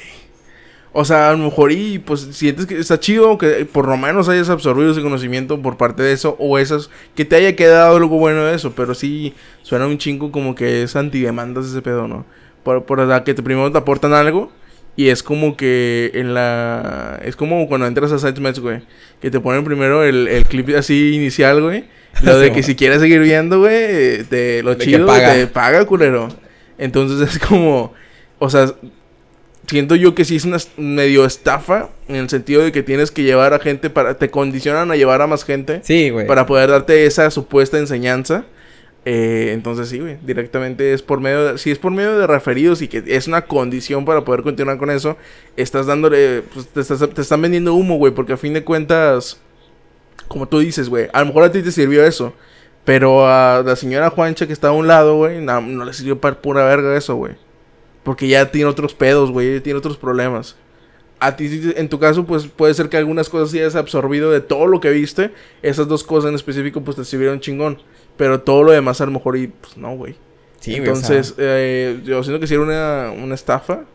O sea, a lo mejor y pues sientes que está chido que por lo menos hayas absorbido ese conocimiento por parte de eso o esas que te haya quedado algo bueno de eso, pero sí suena un chingo como que es antidemandas ese pedo, ¿no? Por, por sea, que te primero te aportan algo y es como que en la es como cuando entras a SiteMatch, güey, que te ponen primero el, el clip así inicial, güey. Lo de que si quieres seguir viendo, güey, te lo De chido paga. te paga, culero. Entonces es como, o sea, siento yo que sí es una medio estafa en el sentido de que tienes que llevar a gente para, te condicionan a llevar a más gente Sí, güey. para poder darte esa supuesta enseñanza. Eh, entonces sí, güey, directamente es por medio, de, si es por medio de referidos y que es una condición para poder continuar con eso, estás dándole, pues te, estás- te están vendiendo humo, güey, porque a fin de cuentas, como tú dices, güey, a lo mejor a ti te sirvió eso, pero a la señora Juancha que está a un lado, güey, no, no le sirvió para pura verga eso, güey. Porque ya tiene otros pedos, güey, tiene otros problemas. A ti, en tu caso, pues puede ser que algunas cosas sí hayas absorbido de todo lo que viste. Esas dos cosas en específico, pues te sirvieron chingón. Pero todo lo demás, a lo mejor, y pues no, güey. Sí, güey, o sea, Entonces, eh, yo siento que sí era una, una estafa.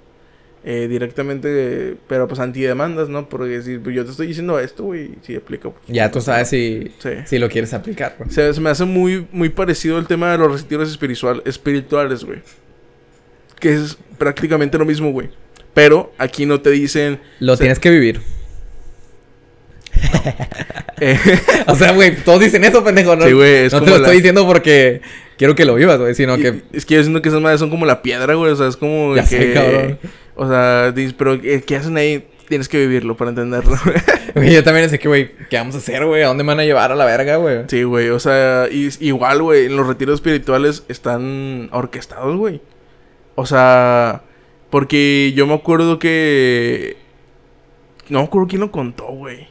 eh, directamente, pero pues antidemandas, ¿no? Porque si pues, yo te estoy diciendo esto, güey, sí aplica. pues, ya tú sabes si, Sí. si lo quieres aplicar, güey. Se, se me hace muy, muy parecido el tema de los retiros espiritual, espirituales, güey. Que es prácticamente lo mismo, güey. Pero aquí no te dicen. Lo tienes que vivir. eh, O sea, güey, todos dicen eso, pendejo. No, Sí, güey, es no te lo estoy diciendo porque quiero que lo vivas, güey, sino y- que... Es que yo siento que esas madres son como la piedra, güey. O sea, es como Ya que. sé, cabrón. O sea, dices, pero ¿qué, qué hacen ahí? tienes que vivirlo para entenderlo. Güey, yo también sé que, güey, ¿qué vamos a hacer, güey? ¿A dónde me van a llevar a la verga, güey? sí, güey, o sea, y- igual, güey, en los retiros espirituales están orquestados, güey. O sea, porque yo me acuerdo que... No me acuerdo quién lo contó, güey. ¿De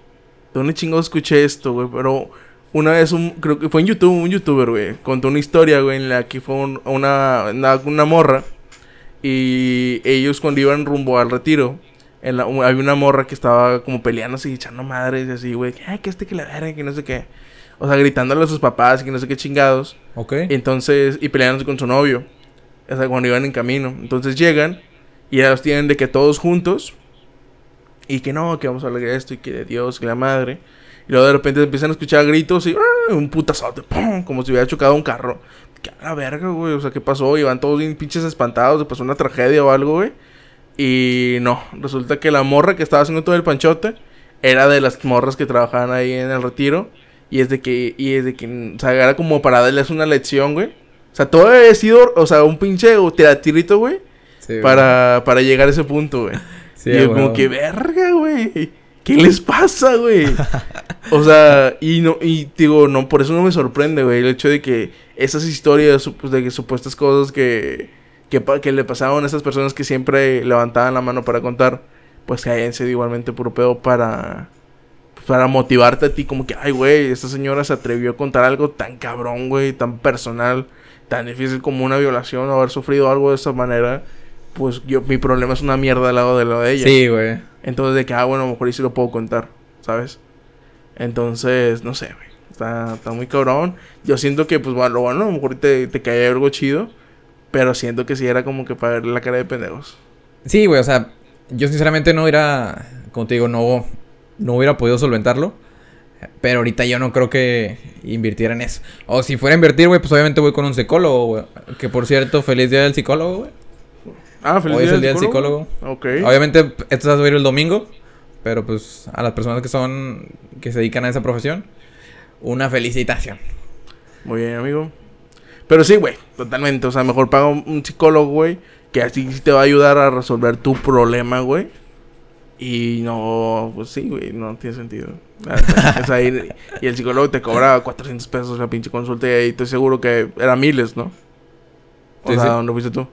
dónde chingados escuché esto, güey? Pero una vez, un, creo que fue en YouTube, un youtuber, güey, contó una historia, güey, en la que fue un- una, una, una morra. Y ellos cuando iban rumbo al retiro, en la- había una morra que estaba como peleándose y echando madres y así, güey, que, ay, que este que la verga, que no sé qué. O sea, gritándole a sus papás y que no sé qué chingados. Ok. Entonces, y peleándose con su novio. O sea, cuando iban en camino. Entonces llegan y ya los tienen de que todos juntos. Y que no, que vamos a hablar de esto y que de Dios, que la madre. Y luego de repente empiezan a escuchar gritos y ¡ah! un putazote, ¡pum! como si hubiera chocado un carro. Que a la verga, güey. O sea, ¿qué pasó? Y van todos bien pinches espantados. ¿Se pasó una tragedia o algo, güey? Y no, resulta que la morra que estaba haciendo todo el panchote era de las morras que trabajaban ahí en el retiro. Y es de que, y es de que, o sea, era como para darles una lección, güey. O sea, todo había sido, o sea, un pinche tirito, güey, Sí, para, para llegar a ese punto, güey. Sí, y yo como que, verga, güey. ¿Qué les pasa, güey? o sea, y no, y digo, no, por eso no me sorprende, güey, el hecho de que esas historias, sup- de que supuestas cosas que, que, que le pasaban a esas personas que siempre levantaban la mano para contar, pues que hayan sido igualmente puro pedo para, para motivarte a ti, como que, ay, güey, esta señora se atrevió a contar algo tan cabrón, güey, tan personal, tan difícil como una violación o haber sufrido algo de esa manera. Pues yo, mi problema es una mierda al lado de lo de ella. Sí, güey. Entonces, de que, ah, bueno, a lo mejor y sí lo puedo contar, ¿sabes? Entonces, no sé, güey. Está, está muy cabrón. Yo siento que, pues, bueno, lo bueno, a lo mejor te, te cae algo chido. Pero siento que sí era como que para ver la cara de pendejos. Sí, güey, o sea, yo sinceramente no hubiera, como te digo, no, no hubiera podido solventarlo. Pero ahorita yo no creo que invirtiera en eso. O si fuera a invertir, güey, pues obviamente voy con un psicólogo, güey. Que por cierto, feliz día del psicólogo, güey. Ah, feliz Hoy es día el día del psicólogo. Ok. Obviamente esto se va a subir el domingo. Pero pues a las personas que son, que se dedican a esa profesión, una felicitación. Muy bien, amigo. Pero sí, güey, totalmente. O sea, mejor paga un, psicólogo, güey. Que así sí te va a ayudar a resolver tu problema, güey. Y no, pues sí, güey, no tiene sentido. O sea, y, el psicólogo te cobra 400 pesos la pinche consulta y ahí estoy seguro que era miles, ¿no? O Sí, sea, sí. ¿dónde fuiste tú?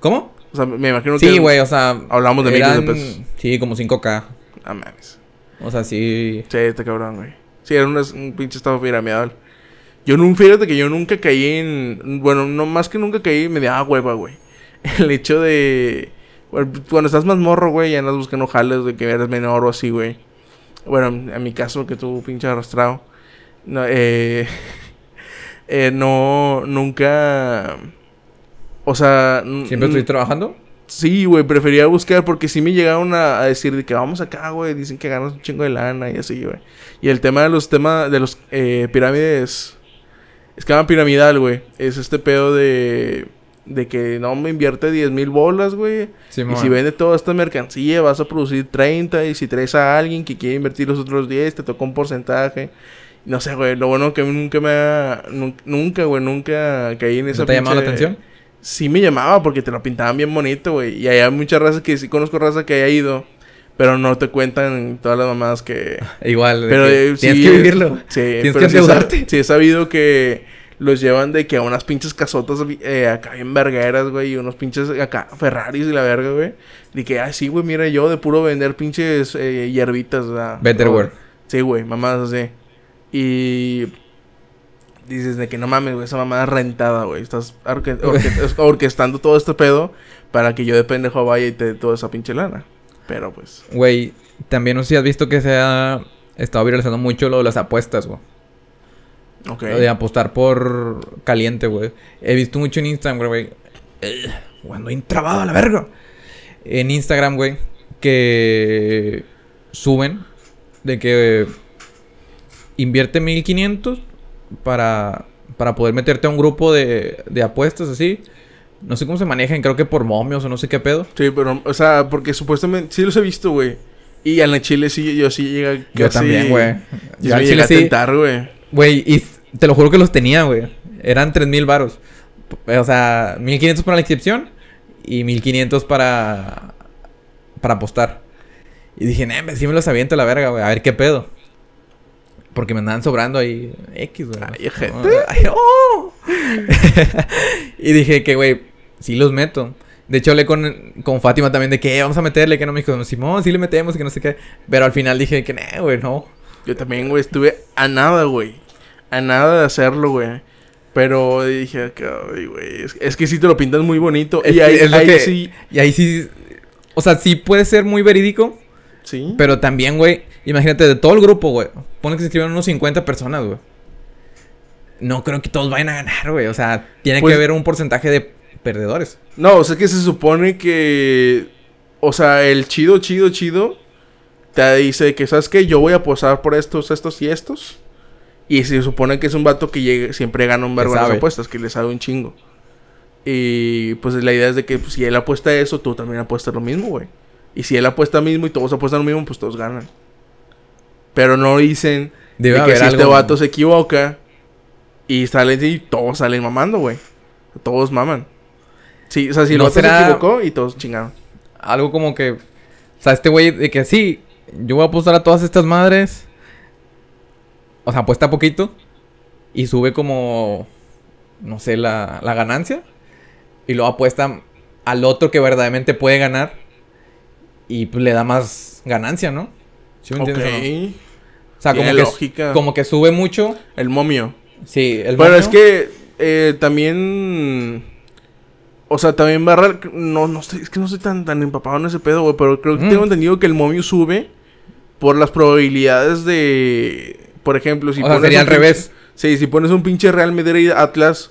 ¿Cómo? O sea, me imagino que... Sí, güey, o sea. Hablamos de miles de eran- pesos. Sí, como 5K. Ah, mames. O sea, sí. Sí, este cabrón, güey. Sí, era un, un pinche estado piramidal. Yo nunca, fíjate que yo nunca caí en. Bueno, no más que nunca caí, me daba hueva, güey. El hecho de. Cuando estás más morro, güey, ya andas buscando jales de que eres menor o así, güey. Bueno, en mi caso, que tú pinche arrastrado. No, eh. eh, no, nunca. O sea. ¿Siempre estoy trabajando? Sí, güey, prefería buscar porque sí me llegaron a, a decir de que vamos acá, güey, dicen que ganas un chingo de lana y así, güey. Y el tema de los temas de los eh, pirámides, esquema piramidal, güey, es este pedo de de que no me invierte 10 mil bolas, güey. Sí, Y si vende toda esta mercancía, vas a producir 30. Y si traes a alguien que quiere invertir los otros 10, te toca un porcentaje. No sé, güey. Lo bueno que nunca me ha. nun- Nunca, güey. Nunca caí en esa ¿No te ha llamado la atención? Sí me llamaba porque te lo pintaban bien bonito, güey. Y hay muchas razas que sí conozco razas que haya ido. Pero no te cuentan todas las mamadas que. Igual. Pero que eh, tienes sí, que vivirlo. Sí, Tienes que endeudarte. Sí, he sabido que los llevan de que a unas pinches casotas eh, acá bien vergueras, güey. Y unos pinches acá Ferraris y la verga, güey. Y que, ay, sí, güey, mira, yo de puro vender pinches eh, hierbitas, o sea, Betterware. Sí, güey, mamadas así. Y dices de que no mames, güey, esa mamada rentada, güey. Estás orque- orque- orquestando todo este pedo para que yo de pendejo vaya y te dé toda esa pinche lana. Pero pues, Güey, también no sé si has visto que se ha estado viralizando mucho lo de las apuestas, güey. Ok. Lo de apostar por caliente, güey. He visto mucho en Instagram, güey. Cuando intrabado a la verga. En Instagram, güey. Que suben de que invierte 1500 para, para poder meterte a un grupo de, de apuestas así. No sé cómo se manejan, creo que por momios o no sé qué pedo. Sí, pero, o sea, porque supuestamente sí los he visto, güey. Y en el Chile sí, yo sí llega Yo también, güey. Yo Yo sí llegué a tentar, güey. Güey, y te lo juro que los tenía, güey. Eran 3000 varos. O sea, 1500 para la inscripción y 1500 para para apostar. Y dije, nah, sí me los aviento a la verga, güey. A ver qué pedo. Porque me andaban sobrando ahí X, güey. Ay, gente. Ay, oh. y dije que, güey, sí los meto. De hecho, hablé con, con Fátima también de que "Eh, vamos a meterle, que no me dijo, Simón, sí le metemos, que no sé qué. Pero al final dije que, nah, güey, no. Yo también, güey, estuve a nada, güey. A nada de hacerlo, güey. Pero dije, ay, güey, es, es que sí te lo pintas muy bonito. Es y ahí, es lo ahí que- sí, Y ahí sí. O sea, sí puede ser muy verídico. sí. Pero también, güey, imagínate, de todo el grupo, güey. Pone que se escriban unos 50 personas, güey. No creo que todos vayan a ganar, güey. O sea, tiene Pues- que haber un porcentaje de perdedores. No, o sea que se supone que. O sea, el chido, chido, chido. Te dice que, ¿sabes qué? Yo voy a posar por estos, estos y estos. Y se supone que es un vato que llegue- siempre gana un verbo en las apuestas, que le sabe un chingo. Y pues la idea es de que pues, si él apuesta eso, tú también apuestas lo mismo, güey. Y si él apuesta mismo y todos apuestan lo mismo, pues todos ganan. Pero no dicen Debe de que si este vato se equivoca y salen y todos salen mamando, güey. Todos maman. Sí, o sea, si el ¿No vato se equivocó y todos chingaron. Algo como que. O sea, este güey de que sí, yo voy a apostar a todas estas madres. O sea, apuesta poquito. Y sube como. No sé, la, la ganancia. Y luego apuesta al otro que verdaderamente puede ganar. Y pues le da más ganancia, ¿no? ¿Sí me entiendes o no? O sea, como que, lógica. como que sube mucho. El momio. Sí, el Pero momio. es que eh, también. O sea, también barra. No, no estoy, es que no estoy tan, tan empapado en ese pedo, güey. Pero creo que Mm. tengo entendido que el momio sube por las probabilidades de. Por ejemplo, si O pones sería un al pinche- revés. Sí, si pones un pinche Real Madrid Atlas,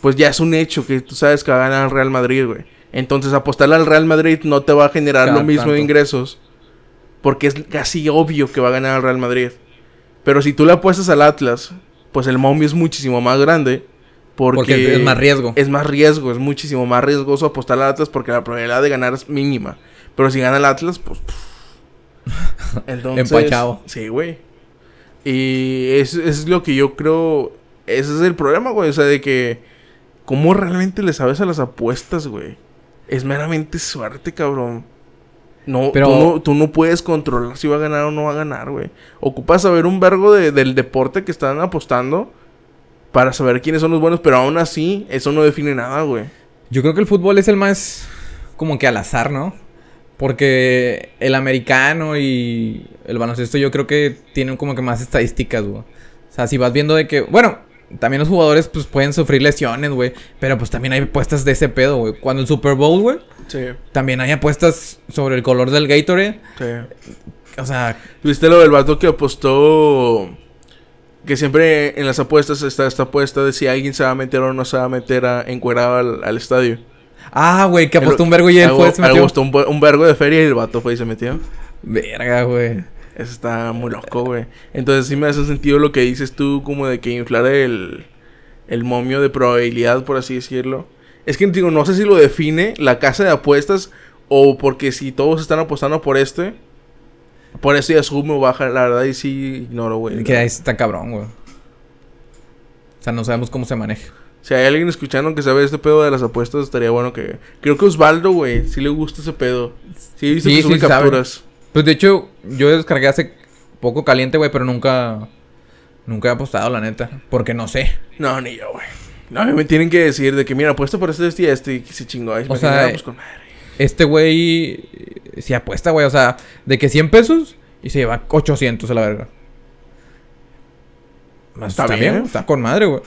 pues ya es un hecho que tú sabes que va a ganar el Real Madrid, güey. Entonces apostarle al Real Madrid no te va a generar Cada lo mismo de ingresos. Porque es casi obvio que va a ganar el Real Madrid. Pero si tú le apuestas al Atlas, pues el momio es muchísimo más grande. Porque, Porque es más riesgo. Es más riesgo, es muchísimo más riesgoso apostar al Atlas porque la probabilidad de ganar es mínima. Pero si gana el Atlas, pues... pff. Entonces... Empachado. Sí, güey. Y eso, eso es lo que yo creo... Ese es el problema, güey. O sea, de que... ¿Cómo realmente le sabes a las apuestas, güey? Es meramente suerte, cabrón. No, Pero- tú no, tú no puedes controlar si va a ganar o no va a ganar, güey. Ocupas saber un vergo de- del deporte que están apostando para saber quiénes son los buenos, pero aún así, eso no define nada, güey. Yo creo que el fútbol es el más como que al azar, ¿no? Porque el americano y el baloncesto yo creo que tienen como que más estadísticas, güey. O sea, si vas viendo de que, bueno, también los jugadores pues pueden sufrir lesiones, güey, pero pues también hay apuestas de ese pedo, güey. Cuando el Super Bowl, güey, Sí, también hay apuestas sobre el color del Gatorade. sí. O sea, ¿Viste lo del vato que apostó? Que siempre en las apuestas está esta apuesta de si alguien se va a meter o no se va a meter a, encuerado al, al estadio. Ah, güey, que El- apostó un vergo y él fue, se metió. costó un, un vergo de feria y el vato fue y se metió. Verga, güey. Eso está muy loco, güey. Entonces sí me hace sentido lo que dices tú, como de que inflar el, el momio de probabilidad, por así decirlo. Es que digo, no sé si lo define la casa de apuestas o porque si todos están apostando por este, por eso ya sube o baja, la verdad, y sí ignoro, güey. Que ahí está cabrón, güey. O sea, no sabemos cómo se maneja. Si hay alguien escuchando que sabe este pedo de las apuestas, estaría bueno que... Creo que Osvaldo, güey, sí le gusta ese pedo. Sí, visto Sí, que sube sí sabe. capturas. Pues de hecho, yo descargué hace poco caliente, güey, pero nunca. Nunca he apostado, la neta. Porque no sé. No, ni yo, güey. No, me tienen que decir de que, mira, apuesta por este, este y este, y que se chingó. Ay, O me sea, pues, con madre. Este güey. eh, Sí apuesta, güey. O sea, de que 100 pesos y se lleva 800 a la verga. Está Está bien. bien, está con madre, güey.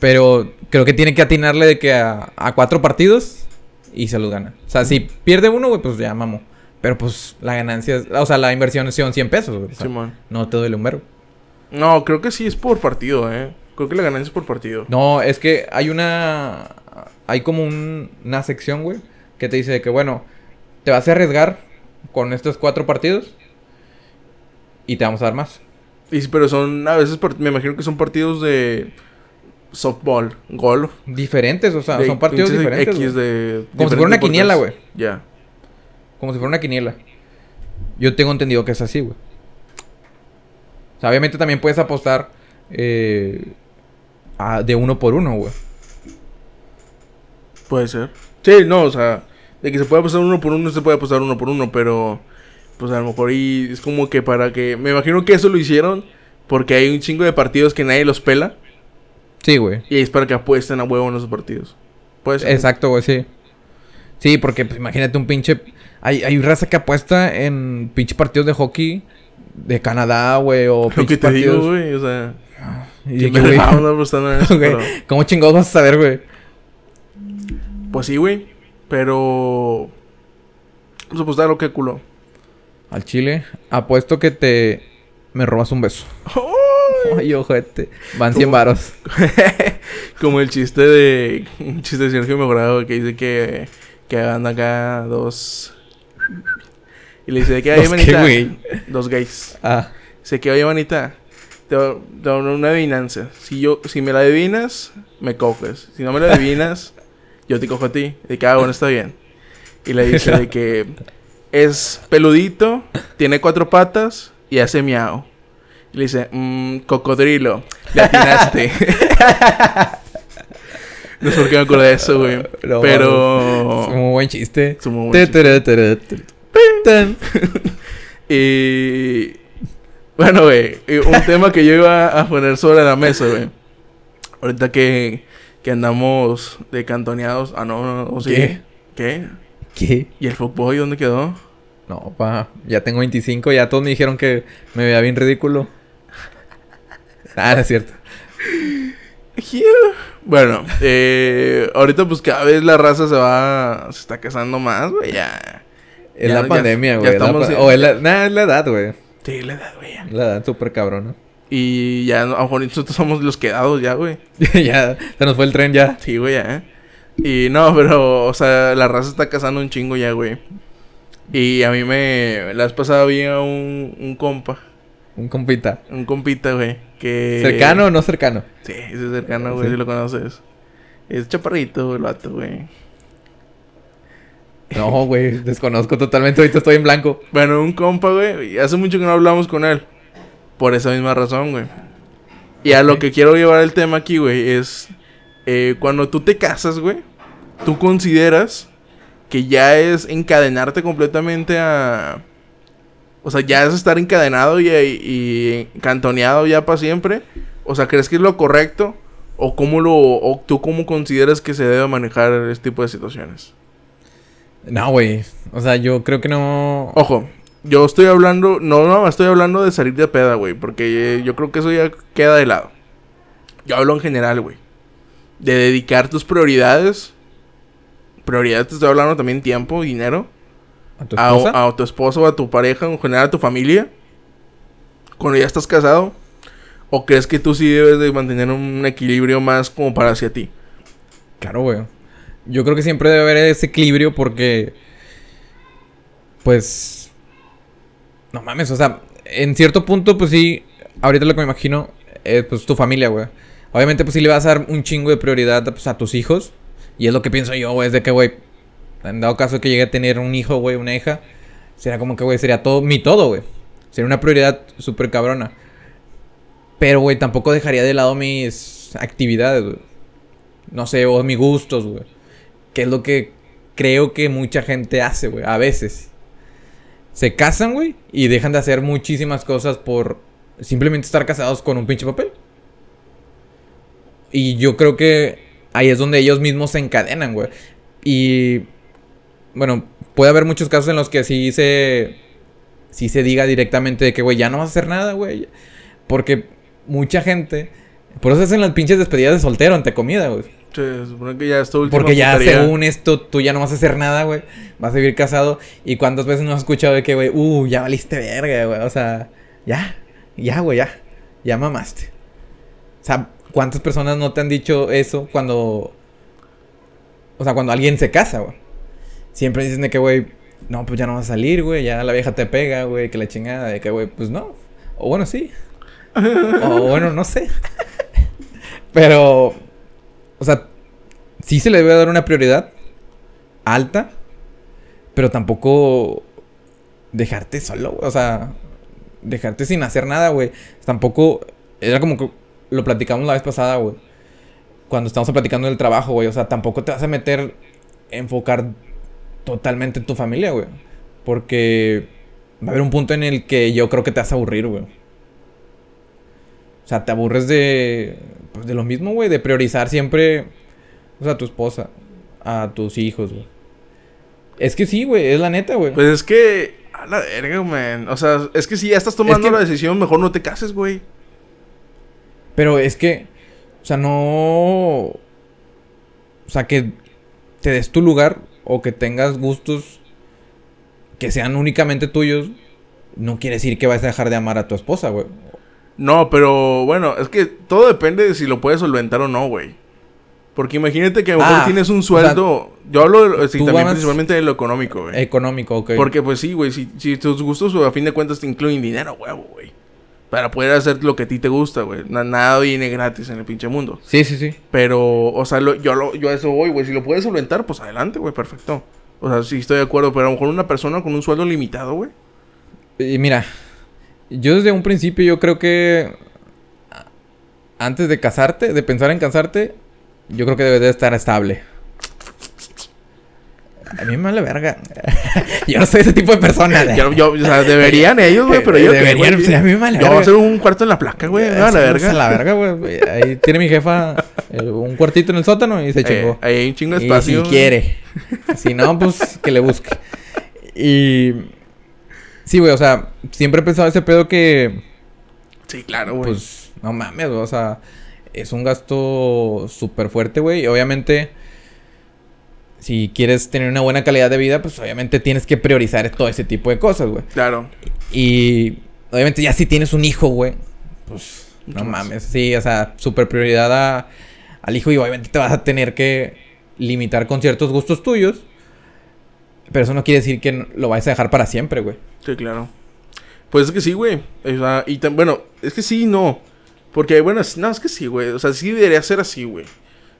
Pero creo que tiene que atinarle de que a, a cuatro partidos y se los gana. O sea, si pierde uno, güey, pues ya mamo. Pero pues la ganancia, es- o sea, la inversión son 100 pesos, güey. O sea, Simón. no te duele un vergo. No, creo que sí es por partido, eh. Creo que la ganancia es por partido. No, es que hay una. Hay como un- una sección, güey, que te dice que, bueno, te vas a arriesgar con estos cuatro partidos y te vamos a dar más. Y, sí, pero son, a veces, me imagino que son partidos de softball, golf. Diferentes, o sea, de son partidos diferentes. X güey. de... Como si fuera una quiniela, güey. Ya. Como si fuera una quiniela. Yo tengo entendido que es así, güey. O sea, obviamente también puedes apostar eh, a- de uno por uno, güey. Puede ser. Sí, no, o sea, de que se puede apostar uno por uno, se puede apostar uno por uno, pero pues a lo mejor y es como que para que... Me imagino que eso lo hicieron porque hay un chingo de partidos que nadie los pela. Sí, güey. Y es para que apuesten a huevo en esos partidos. Pues Exacto, güey, sí. Sí, porque pues, imagínate un pinche... Hay, hay raza que apuesta en pinche partidos de hockey de Canadá, güey, o Lo que pinches te partidos... digo, güey, o sea... Y ¿qué de que, güey, eso, pero- ¿Cómo chingados vas a saber, güey? Pues sí, güey. Pero... Vamos a apostar lo que culo. Al chile, apuesto que te... Me robas un beso. Ay, ojete. Van 100 ¿Cómo? varos. Como el chiste de... Un chiste de Sergio Mejorado que dice que... Que anda acá dos... Y le dice que hay ¿Dos qué, manita. güey? Dos gays. Ah, Dice que oye manita. Te voy a dar una adivinanza. Si yo, si me la adivinas, me coges. Si no me la adivinas, yo te cojo a ti. De que ah, bueno, está bien. Y le dice de que es peludito, tiene cuatro patas y hace miau. Y le dice, mmm, cocodrilo. Le atinaste. no sé por qué me acordé de eso, güey. No, es Pero. un buen chiste. Es un muy buen Te, chiste. Y. Bueno, güey. Un tema que yo iba a poner sobre la mesa, güey. Ahorita que, que andamos de cantoneados. Ah, no, no, no, sí. ¿Qué? ¿Qué? ¿Qué? ¿Y el fútbol dónde quedó? No, pa. Ya tengo 25. Ya todos me dijeron que me veía bien ridículo. Ah, no es cierto. Bueno, eh, ahorita pues cada vez la raza se va. Se está casando más, güey. Ya. Es Ya- la ya- pandemia, güey. O es la... Nah, es la edad, güey. Sí, la edad, güey. La edad súper cabrona. Y ya, a lo mejor nosotros somos los quedados ya, güey. ya, se nos fue el tren ya. Sí, güey, ya. Y no, pero, o sea, la raza está cazando un chingo ya, güey. Y a mí me. La vez pasada vi a un, un compa, Un compita. un compita, güey, que. ¿Cercano o no cercano? Sí, ese es cercano, güey, Sí. si lo conoces. Es chaparrito, el vato, güey. No, güey. Desconozco totalmente. Ahorita estoy en blanco. Bueno, un compa, güey, y hace mucho que no hablamos con él. Por esa misma razón, güey. Y a lo que quiero llevar el tema aquí, güey, es. eh, cuando tú te casas, güey, tú consideras que ya es encadenarte completamente a. O sea, ya es estar encadenado y, y cantoneado ya para siempre. O sea, ¿crees que es lo correcto? ¿O cómo lo. o tú cómo consideras que se debe manejar este tipo de situaciones? No, güey. O sea, yo creo que no. Ojo, yo estoy hablando, no, no, estoy hablando de salir de peda, güey, porque eh, yo creo que eso ya queda de lado. Yo hablo en general, güey. De dedicar tus prioridades. Prioridades, te estoy hablando también tiempo, dinero. ¿A tu A, tu esposo, a tu pareja, en general a tu familia. Cuando ya estás casado. ¿O crees que tú sí debes de mantener un equilibrio más como para hacia ti? Claro, güey. Yo creo que siempre debe haber ese equilibrio porque. Pues. No mames, o sea, en cierto punto, pues sí. Ahorita lo que me imagino es pues tu familia, güey. Obviamente, pues sí le vas a dar un chingo de prioridad pues, a tus hijos. Y es lo que pienso yo, güey. Es de que, güey. En dado caso que llegue a tener un hijo, güey, una hija. Será como que, güey, sería todo, mi todo, güey. Sería una prioridad súper cabrona. Pero, güey, tampoco dejaría de lado mis actividades, güey. No sé, o mis gustos, güey. Que es lo que creo que mucha gente hace, güey. A veces. Se casan, güey, y dejan de hacer muchísimas cosas por simplemente estar casados con un pinche papel. Y yo creo que ahí es donde ellos mismos se encadenan, güey. Y bueno, puede haber muchos casos en los que sí se sí se diga directamente de que, güey, ya no vas a hacer nada, güey. Porque mucha gente por eso hacen las pinches despedidas de soltero ante comida, güey. Se supone que ya es tu Porque ya según esto, tú ya no vas a hacer nada, güey. Vas a vivir casado. ¿Y cuántas veces no has escuchado de que, güey, uh, ya valiste verga, güey? O sea, ya, ya, güey, ya. Ya mamaste. O sea, ¿cuántas personas no te han dicho eso cuando. O sea, cuando alguien se casa, güey? Siempre dicen de que, güey, no, pues ya no vas a salir, güey. Ya la vieja te pega, güey, que la chingada. De que, güey, pues no. O bueno, sí. o bueno, no sé. Pero. O sea, sí se le debe dar una prioridad alta, pero tampoco dejarte solo, güey. O sea, dejarte sin hacer nada, güey. Tampoco, era como que lo platicamos la vez pasada, güey. Cuando estábamos platicando del trabajo, güey. O sea, tampoco te vas a meter, enfocar totalmente en tu familia, güey. Porque va a haber un punto en el que yo creo que te vas a aburrir, güey. O sea, te aburres de, pues, de lo mismo, güey, de priorizar siempre, o sea, a tu esposa, a tus hijos, güey. Es que sí, güey, es la neta, güey. Pues es que, a la verga, man. O sea, es que si ya estás tomando que- la decisión, mejor no te cases, güey. Pero es que, o sea, no. O sea, que te des tu lugar o que tengas gustos que sean únicamente tuyos, no quiere decir que vas a dejar de amar a tu esposa, güey. No, pero bueno, es que todo depende de si lo puedes solventar o no, güey. Porque imagínate que a lo mejor Ah, tienes un o sea, sueldo. yo hablo de lo- sí, tú también principalmente de lo económico, güey. Económico, ok. Porque pues sí, güey, si, si tus gustos a fin de cuentas te incluyen dinero, huevo, güey. Para poder hacer lo que a ti te gusta, güey. Na- nada viene gratis en el pinche mundo. Sí, sí, sí. Pero, o sea, lo- yo, lo- yo a eso voy, güey. Si lo puedes solventar, pues adelante, güey, perfecto. O sea, sí estoy de acuerdo, pero a lo mejor una persona con un sueldo limitado, güey. Y mira, yo desde un principio yo creo que antes de casarte, de pensar en casarte, yo creo que debes de estar estable. A mí me vale verga. yo no soy ese tipo de persona. Yo, yo- o sea, deberían ellos, güey, pero yo... Deberían, pues, a mí me vale Yo voy a hacer un cuarto en la placa, güey. me vale verga. A la verga, güey. Ahí tiene mi jefa un cuartito en el sótano y se Eh, chingó. ahí hay un chingo de Y espacio. si quiere. si no, pues que le busque. Y... Sí, güey, o sea, siempre he pensado ese pedo que... Sí, claro, güey. Pues, no mames, güey, o sea... Es un gasto súper fuerte, güey. Y obviamente... Si quieres tener una buena calidad de vida, pues obviamente tienes que priorizar todo ese tipo de cosas, güey. Claro. Y obviamente ya si tienes un hijo, güey, pues no mames. Sí, o sea, super prioridad a- al hijo y obviamente te vas a tener que limitar con ciertos gustos tuyos. Pero eso no quiere decir que lo vayas a dejar para siempre, güey. Sí, claro. Pues es que sí, güey. O sea, y bueno, es que sí y no. Porque, bueno, es- no, es que sí, güey. O sea, sí debería ser así, güey.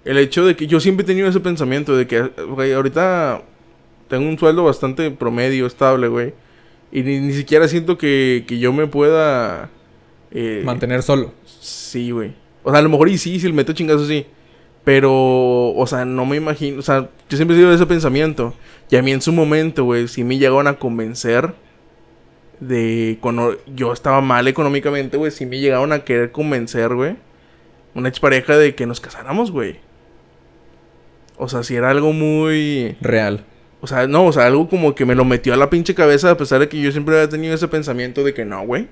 El hecho de que yo siempre he tenido ese pensamiento de que, güey, ahorita tengo un sueldo bastante promedio, estable, güey. Y ni, ni siquiera siento que, que yo me pueda... eh, Mantener solo. Sí, güey. O sea, a lo mejor y sí, si le meto chingazo, sí. Pero, o sea, no me imagino. O sea, yo siempre he sido de ese pensamiento. Y a mí en su momento, güey, sí me llegaron a convencer de cuando yo estaba mal económicamente, güey, sí me llegaron a querer convencer, güey. Una expareja de que nos casáramos, güey. O sea, si era algo muy... Real. O sea, no, o sea, algo como que me lo metió a la pinche cabeza a pesar de que yo siempre había tenido ese pensamiento de que no, güey.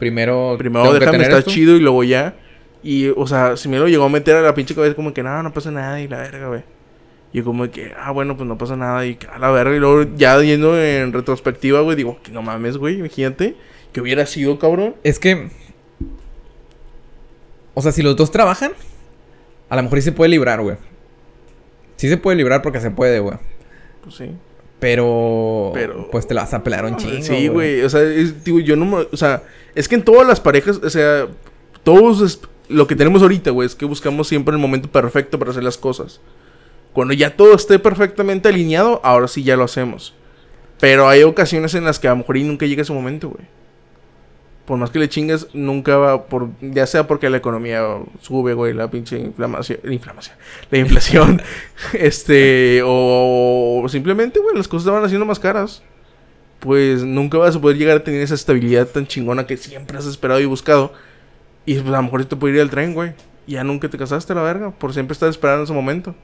Primero, Primero déjame estar esto. chido y luego ya. Y, o sea, si me lo llegó a meter a la pinche cabeza como que no, no pasa nada y la verga, güey. Y como que, ah, bueno, pues no pasa nada y a la verga. Y luego ya yendo en retrospectiva, güey, digo, que no mames, güey, imagínate. Que hubiera sido, cabrón. Es que... O sea, si los dos trabajan, a lo mejor sí se puede librar, güey. Sí se puede librar porque se puede, güey. Pues sí. Pero, Pero- Pues te la vas a pelar un chingo. sí, güey. O sea, es, digo, yo no me- O sea, es que en todas las parejas, o sea, todos es- lo que tenemos ahorita, güey, es que buscamos siempre el momento perfecto para hacer las cosas. Cuando ya todo esté perfectamente alineado, ahora sí ya lo hacemos. Pero hay ocasiones en las que a lo mejor y nunca llega ese momento, güey. Por más que le chingues, nunca va por... Ya sea porque la economía sube, güey, la pinche inflamación... La inflamación. La inflación. este... O simplemente, güey, las cosas van haciendo más caras. Pues nunca vas a poder llegar a tener esa estabilidad tan chingona que siempre has esperado y buscado. Y pues a lo mejor te puede ir al tren, güey. Ya nunca te casaste, la verga. Por siempre estar esperando ese momento.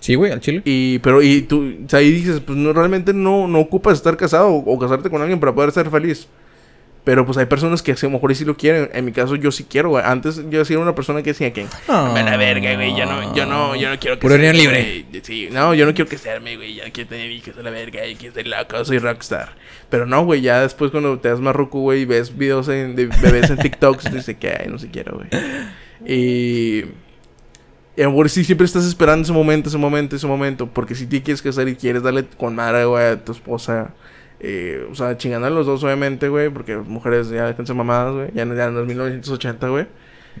Sí, güey, al chile. Y, pero, y tú, o sea, ahí dices, pues no, realmente no, no ocupas estar casado o, o casarte con alguien para poder ser feliz. Pero pues hay personas que a lo mejor sí lo quieren. En mi caso, yo sí quiero, güey. Antes yo sí era una persona que decía que. "Dame la verga, güey. Yo no, yo no, yo no quiero Puro casarme, unión libre. güey". Sí, no, yo no quiero casarme, güey. Ya quiero tener hijos a la verga. Y quiero ser loco, soy rockstar. Pero no, güey. Ya después cuando te das más ruco, güey, y ves videos en- de bebés en TikTok, te dice que, ay, no sé quiero, güey. Y. Y a lo mejor sí siempre estás esperando ese momento, ese momento, ese momento. Porque si te quieres casar y quieres darle con madre, güey, a tu esposa. Eh, o sea, chingando a los dos, obviamente, güey. Porque mujeres ya dejan ser mamadas, güey. Ya, ya es 1980, güey.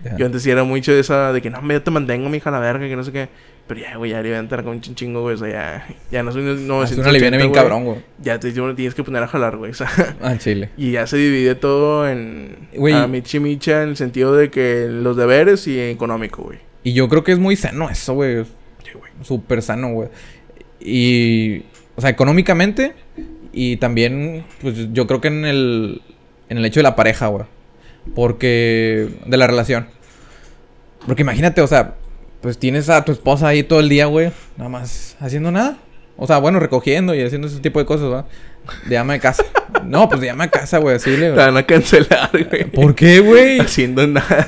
Ya. Yo antes sí era mucho de esa, de que no, me yo te mantengo, mi hija, la verga, que no sé qué. Pero ya, güey, ya le voy a entrar con un chin- chingo, güey. O sea, ya, ya no soy no, Es una liviana bien cabrón, güey. Ya te tienes que poner a jalar, güey. O sea, Al chile. y ya se divide todo en Güey. a michi micha en el sentido de que los deberes y económico, güey. Y yo creo que es muy sano eso, güey. Sí, güey. Súper sano, güey. Y... O sea, económicamente Y también, pues yo creo que en el, en el hecho de la pareja, güey. Porque, de la relación. Porque imagínate, o sea, pues tienes a tu esposa ahí todo el día, güey, nada más haciendo nada. O sea, bueno, recogiendo y haciendo ese tipo de cosas, ¿va? De ama de casa. No, pues de ama de casa, güey, así le... Te van a cancelar, güey. ¿Por qué, güey? Haciendo nada.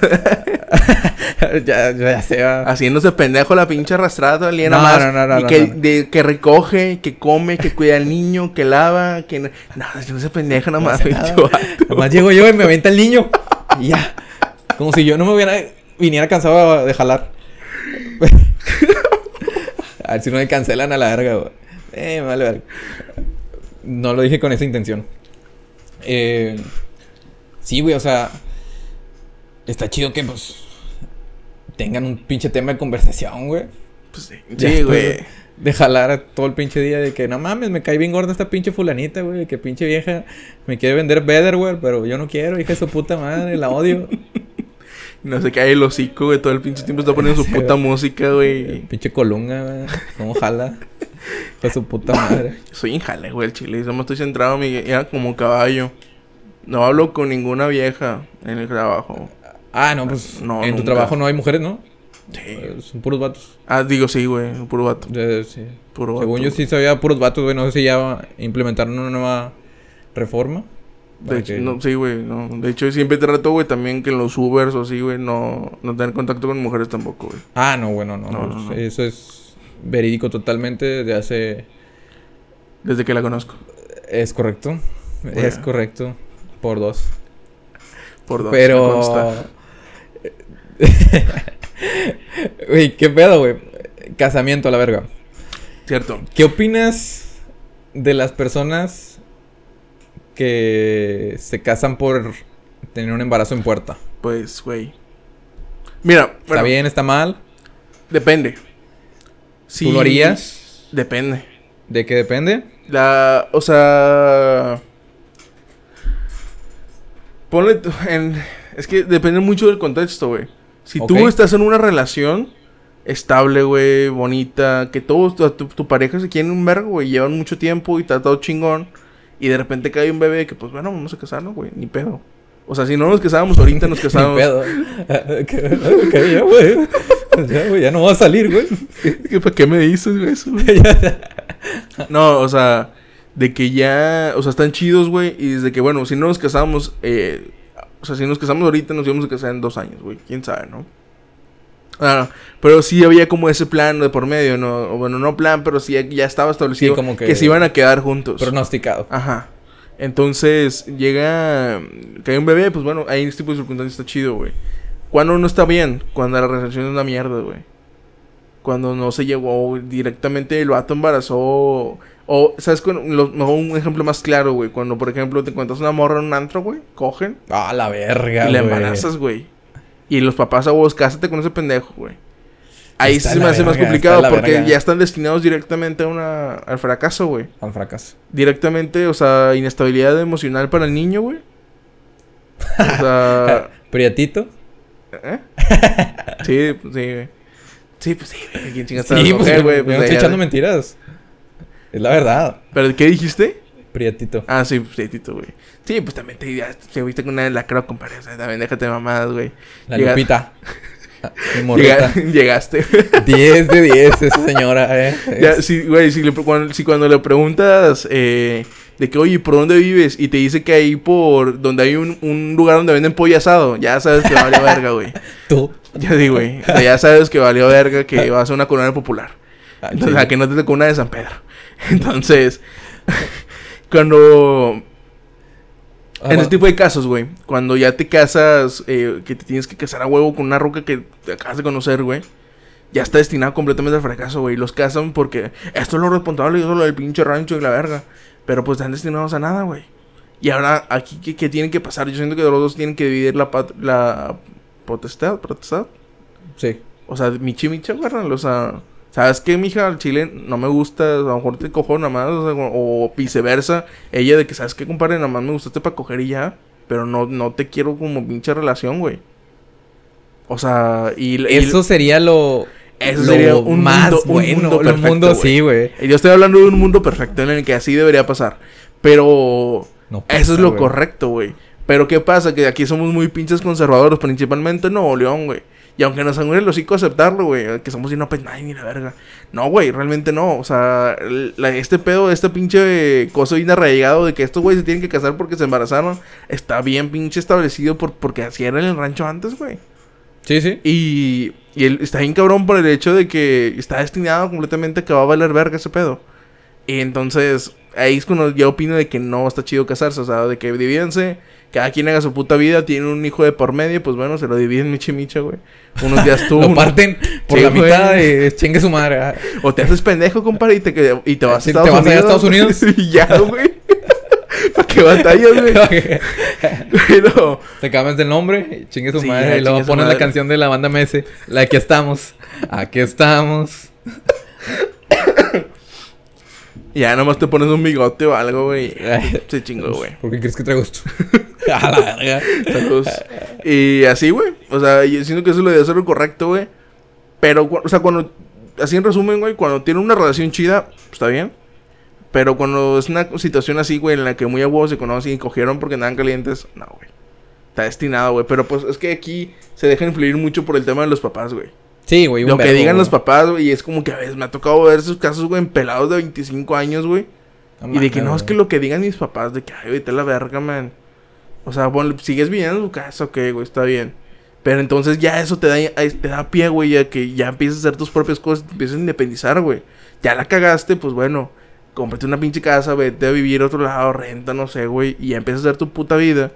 ya, ya se va. Haciéndose pendejo la pinche arrastrada todo el día No, nada más. no, no, no, y que, no. de- que recoge, que come, que cuida al niño, que lava, que... No, no haciéndose pendejo nada más, pinche. Nomás llego yo y me aventa el niño. Y ya. Como si yo no me hubiera... Viniera cansado de jalar. a ver si no me cancelan a la verga, güey. Eh, vale verga. No lo dije con esa intención. Eh, sí, güey, o sea... Está chido que, pues... Tengan un pinche tema de conversación, güey. Pues sí, güey. De, jalar todo el pinche día de que no mames, me cae bien gorda esta pinche fulanita, güey. Que pinche vieja me quiere vender Betterware, pero yo no quiero, hija de su puta madre, la odio. No se cae el hocico, güey. Todo el pinche tiempo está poniendo su puta música, güey. pinche colunga, güey. ¿Cómo jala? Hija su puta madre. Soy injale, güey, el chile. Yo me estoy centrado en mi... Ya como caballo. No hablo con ninguna vieja en el trabajo. Ah, no, pues No, en tu trabajo no hay mujeres, ¿no? Sí. Eh, Son puros vatos. Ah, digo sí, güey. Puro vato. Sí. Puro vato. Según yo sí sabía puros vatos, güey. No sé si ya implementaron una nueva reforma. De hecho, que- no, sí, güey, no. De hecho, siempre trato, güey, también que en los Ubers o así, güey, no, no tener contacto con mujeres tampoco, güey. Ah, no, bueno, no, No, no, no, no. Eso es verídico totalmente de hace... Desde que la conozco. Es correcto. Es correcto. Por dos. Por dos. Pero... Güey, ¿qué pedo, güey? Casamiento a la verga. Cierto. ¿Qué opinas de las personas que se casan por tener un embarazo en puerta? Pues, güey. Mira, ¿Está bien? ¿Está mal? depende. Si- ¿Tú lo harías? Depende. ¿De qué depende? La, o sea... Ponle en... Es que depende mucho del contexto, güey. Si tú estás en una relación estable, güey, bonita, que todos, tu, tu- tu pareja se quieren un vergo, güey, llevan mucho tiempo y está todo chingón, y de repente cae un bebé que, pues, bueno, vamos a casarnos, güey, ni pedo. O sea, si no nos casábamos ahorita, nos Ni casábamos. pedo. Ok, ok, ya, güey. Ya, güey, ya no va a salir, güey. ¿Qué, ¿Para qué me dices, güey, eso, güey? No, o sea, de que ya, o sea, están chidos, güey, y desde que, bueno, si no nos casamos, eh, o sea, si nos casamos ahorita, nos íbamos a casar en dos años, güey, quién sabe, ¿no? Ah, pero sí había como ese plan de por medio, ¿no? Bueno, no plan, pero sí ya estaba establecido Sí, como que- que se iban a quedar juntos. Pronosticado. Ajá. Entonces, llega. Cae un bebé, pues bueno, ahí en este tipo de circunstancias está chido, güey. Cuando no está bien, cuando la relación es una mierda, güey. Cuando no se llegó directamente, el vato embarazó. O, ¿sabes? Con, lo- un ejemplo más claro, güey. Cuando, por ejemplo, te encuentras una morra en un antro, güey. Cogen Ah, la verga, y la embarazas, güey. Y los papás a vos, cásate con ese pendejo, güey. Ahí Está sí se me hace más complicado porque verga. ya están destinados directamente a una, al fracaso, güey Al fracaso. directamente, o sea, inestabilidad emocional para el niño, güey. O sea, Prietito. ¿eh? Sí, pues sí, güey. Sí, pues sí, güey. ¿Quién chingas Sí, pues, güey? Pues, no estoy echando mentiras. Es la verdad. ¿Pero qué dijiste? Prietito. Ah, sí, pues sí, Tito, güey. Sí, pues también te, ya, te viste con una de la creo, compadre. O sea, también déjate de mamadas, güey. La Llega- Lupita. Llega- llegaste. 10 de 10 esa señora, eh. ya, Es- sí, güey, si, le cuando, si cuando le preguntas eh, de que, oye, ¿por dónde vives? Y te dice que ahí por donde hay un, un lugar donde venden pollo asado, ya sabes que valió verga, güey. Tú. Ya digo, güey. O sea, ya sabes que valió verga que va a una colonia popular. Ah, Entonces, sí. a que no te tocó una de San Pedro. Entonces, cuando. Ah, en ese tipo de casos, güey. Cuando ya te casas, eh, que te tienes que casar a huevo con una ruca que te acabas de conocer, güey. Ya está destinado completamente al fracaso, güey. Los casan porque esto es lo responsable y eso es lo del pinche rancho y la verga. Pero pues están destinados a nada, güey. Y ahora, aquí, ¿qué, qué tiene que pasar? Yo siento que los dos tienen que dividir la, pat- la potestad, potestad. Sí. O sea, michi micha, carnal. O sea, ¿sabes qué, mija? Al chile no me gusta. A lo mejor te cojo nada más. O, sea, o viceversa. Ella de que, ¿sabes qué, compadre? Nada más me gustaste para coger y ya. Pero no, no te quiero como pinche relación, güey. O sea, y... y- Eso sería lo. Eso lo sería un más mundo- un bueno. mundo perfecto, mundo, güey. sí, güey. y yo estoy hablando de un mundo perfecto en el que así debería pasar. Pero No eso es lo correcto, güey. Pero ¿qué pasa? Que aquí somos muy pinches conservadores, principalmente en Nuevo León, güey. Y aunque nos angure el hocico aceptarlo, güey, que somos no pues nadie ni la verga. No, güey, realmente no. O sea, la- este pedo, este pinche coso bien arraigado de que estos güeyes se tienen que casar porque se embarazaron, está bien pinche establecido por, porque así era en el rancho antes, güey. Sí, sí. Y, y él está bien cabrón por el hecho de que está destinado completamente a que va a valer verga ese pedo. Y entonces, ahí es cuando yo opino de que no está chido casarse. O sea, de que divídense, cada quien haga su puta vida, tiene un hijo de por medio, pues bueno, se lo dividen michi micha, güey. Unos días tú, Lo parten por Sí, la güey. mitad y chingue su madre. ah. O te haces pendejo, compadre, y te, y te vas a Estados te vas a. Estados Unidos. y ya, güey. ¿Para qué batallas, güey? Pero... Te cambias el nombre, chingue su Sí, madre. Y luego pones la canción de la banda MS. La aquí estamos. Aquí estamos. Ya nomás te pones un bigote o algo, güey. Se chingó, güey. ¿Por qué crees que traigo esto? a la verga. Saludos. y así, güey. O sea, yo siento que eso lo debe hacer lo correcto, güey. Pero, o sea, cuando. Así en resumen, güey, cuando tiene una relación chida, pues, está bien. Pero cuando es una situación así, güey, en la que muy a huevos se conocen y cogieron porque andaban calientes, no, güey. Está destinado, güey. Pero pues es que aquí se deja influir mucho por el tema de los papás, güey. Sí, güey. un Lo que digan güey. los papás, güey. Y es como que a veces me ha tocado ver esos casos, güey, en pelados de 25 años, güey. No Y de que no, es que lo que digan mis papás, de que, ay, vete a la verga, man. O sea, bueno, sigues viviendo en tu casa, ok, güey, está bien. Pero entonces ya eso te da, te da pie, güey, a que ya empieces a hacer tus propias cosas, te empiezas a independizar, güey. Ya la cagaste, pues bueno, cómprate una pinche casa, vete a vivir a otro lado, renta, no sé, güey, y ya empiezas a hacer tu puta vida.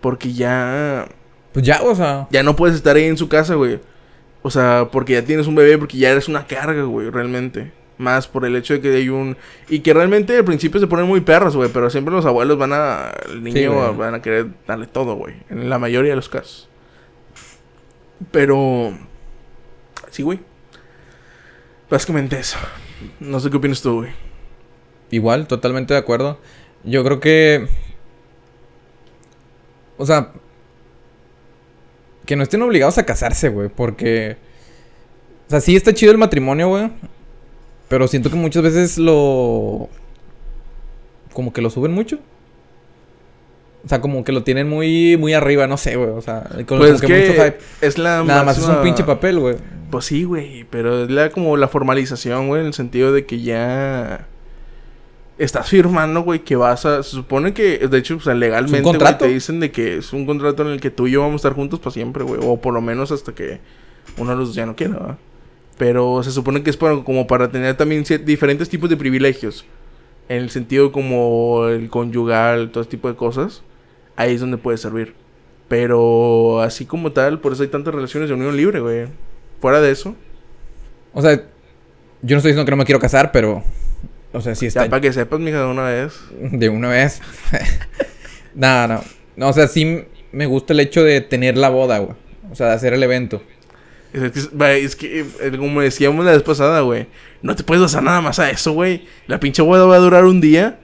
Porque ya, Pues ya, o sea. ya no puedes estar ahí en su casa, güey. O sea, porque ya tienes un bebé, porque ya eres una carga, güey, realmente. Más por el hecho de que hay un... Y que realmente al principio se ponen muy perros, güey. Pero siempre los abuelos van a... El niño van a querer darle todo, güey. En la mayoría de los casos. Pero... Sí, güey. Básicamente eso. No sé qué opinas tú, güey. Igual, totalmente de acuerdo. Yo creo que. O sea. Que no estén obligados a casarse, güey. Porque. O sea, sí está chido el matrimonio, güey. Pero siento que muchas veces lo. Como que lo suben mucho. O sea, como que lo tienen muy, muy arriba, no sé, güey. O sea, como, Pues que, que mucho hype. es la Nada más es un pinche papel, güey. Pues sí, güey, pero es la, como la formalización, güey, en el sentido de que ya estás firmando, güey, que vas a... Se supone que, de hecho, o sea, legalmente, güey, te dicen de que es un contrato en el que tú y yo vamos a estar juntos para siempre, güey, o por lo menos hasta que uno de los dos ya no quiera, ¿va? Pero se supone que es para, como para tener también diferentes tipos de privilegios, en el sentido como el conyugal, todo ese tipo de cosas, ahí es donde puede servir. Pero así como tal, por eso hay tantas relaciones de unión libre, güey. Fuera de eso, O sea, yo no estoy diciendo que no me quiero casar, pero. O sea, sí está ya para que sepas, mija, de una vez. De una vez. Nada, no. No, o sea, sí me gusta el hecho de tener la boda, güey. O sea, de hacer el evento. Es que, güey, es que, eh, como decíamos la vez pasada, güey, no te puedes basar nada más a eso, güey. La pinche boda va a durar un día,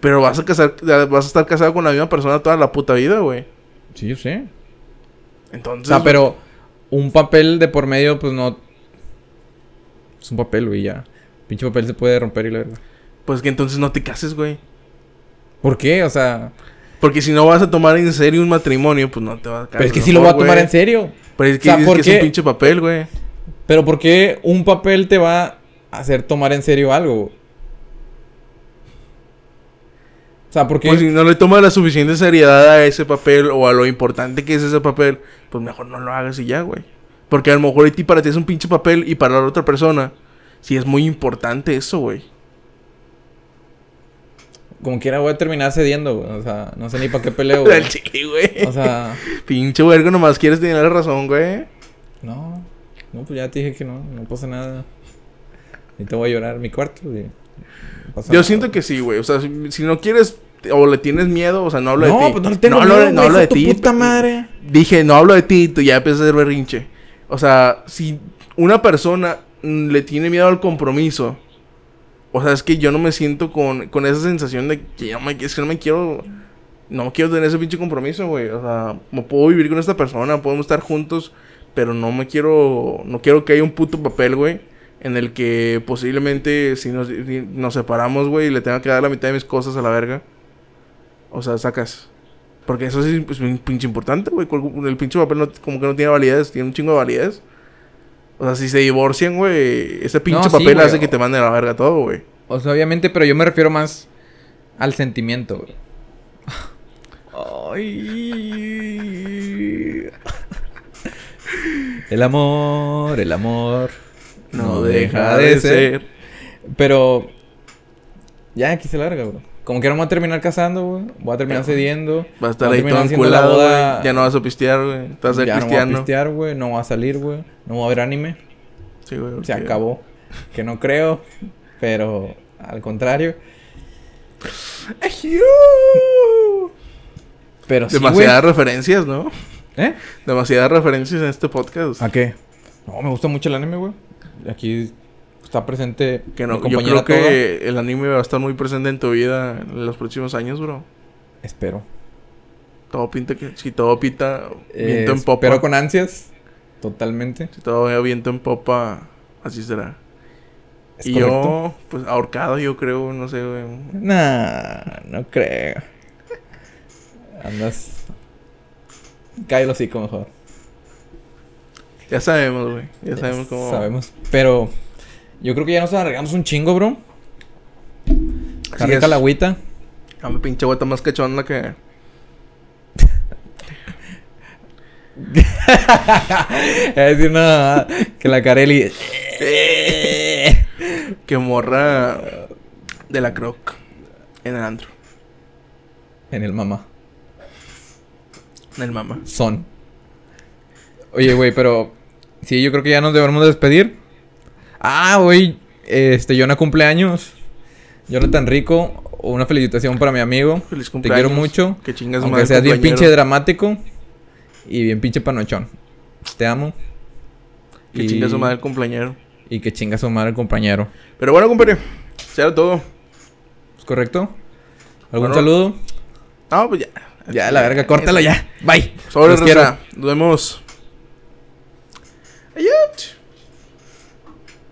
pero vas a casar, vas a estar casado con la misma persona toda la puta vida, güey. Sí, yo sé. O Entonces, sea, pero un papel de por medio, pues no. Es un papel, güey, ya. Pinche papel se puede romper y la verdad. Pues que entonces no te cases, güey. ¿Por qué? O sea. Porque si no vas a tomar en serio un matrimonio, pues no te vas a casar. Pero es que sí lo voy a tomar en serio. Pero es que O sea, dices ¿por que es un pinche papel, güey. Pero ¿por qué un papel te va a hacer tomar en serio algo? O sea, ¿por qué? Pues si no le tomas la suficiente seriedad a ese papel o a lo importante que es ese papel, pues mejor no lo hagas y ya, güey. Porque a lo mejor a ti para ti es un pinche papel y para la otra persona, sí es muy importante eso, güey. Como quiera voy a terminar cediendo, güey. O sea, no sé ni para qué peleo, güey. Al chile, güey. O sea, Pinche vergo, nomás quieres tener la razón, güey. no. No, pues ya te dije que no, no pasa nada. Y te voy a llorar en mi cuarto, güey. No Yo nada, siento que sí, güey. O sea, si, si no quieres o le tienes miedo, o sea, no hablo de ti. No, pues no le tengo hablo, miedo, de- no hablo de ti. puta madre. Dije, no hablo de ti, tú ya empiezas a hacer berrinche. O sea, si una persona mm, le tiene miedo al compromiso, o sea, es que yo no me siento con, con esa sensación de que yo me, es que no me quiero, no quiero tener ese pinche compromiso, güey. O sea, no puedo vivir con esta persona, podemos estar juntos, pero no me quiero, no quiero que haya un puto papel, güey. En el que posiblemente si nos, si nos separamos, güey, le tenga que dar la mitad de mis cosas a la verga. O sea, sacas. Porque eso sí es un pinche importante, güey. El pinche papel no- como que no tiene validez, tiene un chingo de validez. O sea, si se divorcian, güey, ese pinche papel güey, hace o- que te manden a la verga todo, güey. O sea, obviamente, pero yo me refiero más al sentimiento, güey. Ay. El amor, el amor. No, deja de ser. Pero. Ya aquí se larga, güey. Como que no me voy a terminar casando, güey. Voy a terminar cediendo. Va a estar ahí todo enculado, güey. Ya no vas a pistear, güey. Te vas a ser ya no voy a pistear, güey. No voy a salir, güey. No voy a ver anime. sí, güey. Se acabó. Que no creo. Pero al contrario. Pero sí, güey. Demasiadas referencias, ¿no? ¿Eh? Demasiadas referencias en este podcast. ¿A qué? No, me gusta mucho el anime, güey. Aquí está presente Que no, mi yo creo que el anime va a estar muy presente en tu vida en los próximos años, bro. Espero. Todo pinta que... Si todo pita viento Eh, en popa. Espero con ansias. Totalmente. Si todo veo viento en popa, así será. ¿Es y correcto? yo, pues ahorcado, yo creo, no sé, güey. Nah, no creo. Andas. Cállalo así, mejor. Ya sabemos, güey. Ya, Ya sabemos cómo. Sabemos. Pero yo creo que ya nos arreglamos un chingo, bro. Está Así rica es. la agüita. Ah, mi pinche guata más cachonda que. es decir, no, que la Carelli. Que morra de la croc. En el antro. en el mamá. En el mama. Son. Oye, güey, pero. Sí, yo creo que ya nos debemos despedir. Ah, güey. Este, Jonah cumpleaños. Jonathan Rico. Una felicitación para mi amigo. Feliz Te cumpleaños. quiero mucho. Que chingas Aunque madre, seas bien compañero. pinche dramático. Y bien pinche panochón. Te amo. Que y, chingas su madre el cumpleañero. Y que chinga su madre el compañero. Pero bueno, compadre. Será todo. ¿Es correcto? ¿Algún Bueno. saludo? No, pues ya. Ya, la verga, córtalo ya. Bye. Sobre. Nos vemos. Adiós.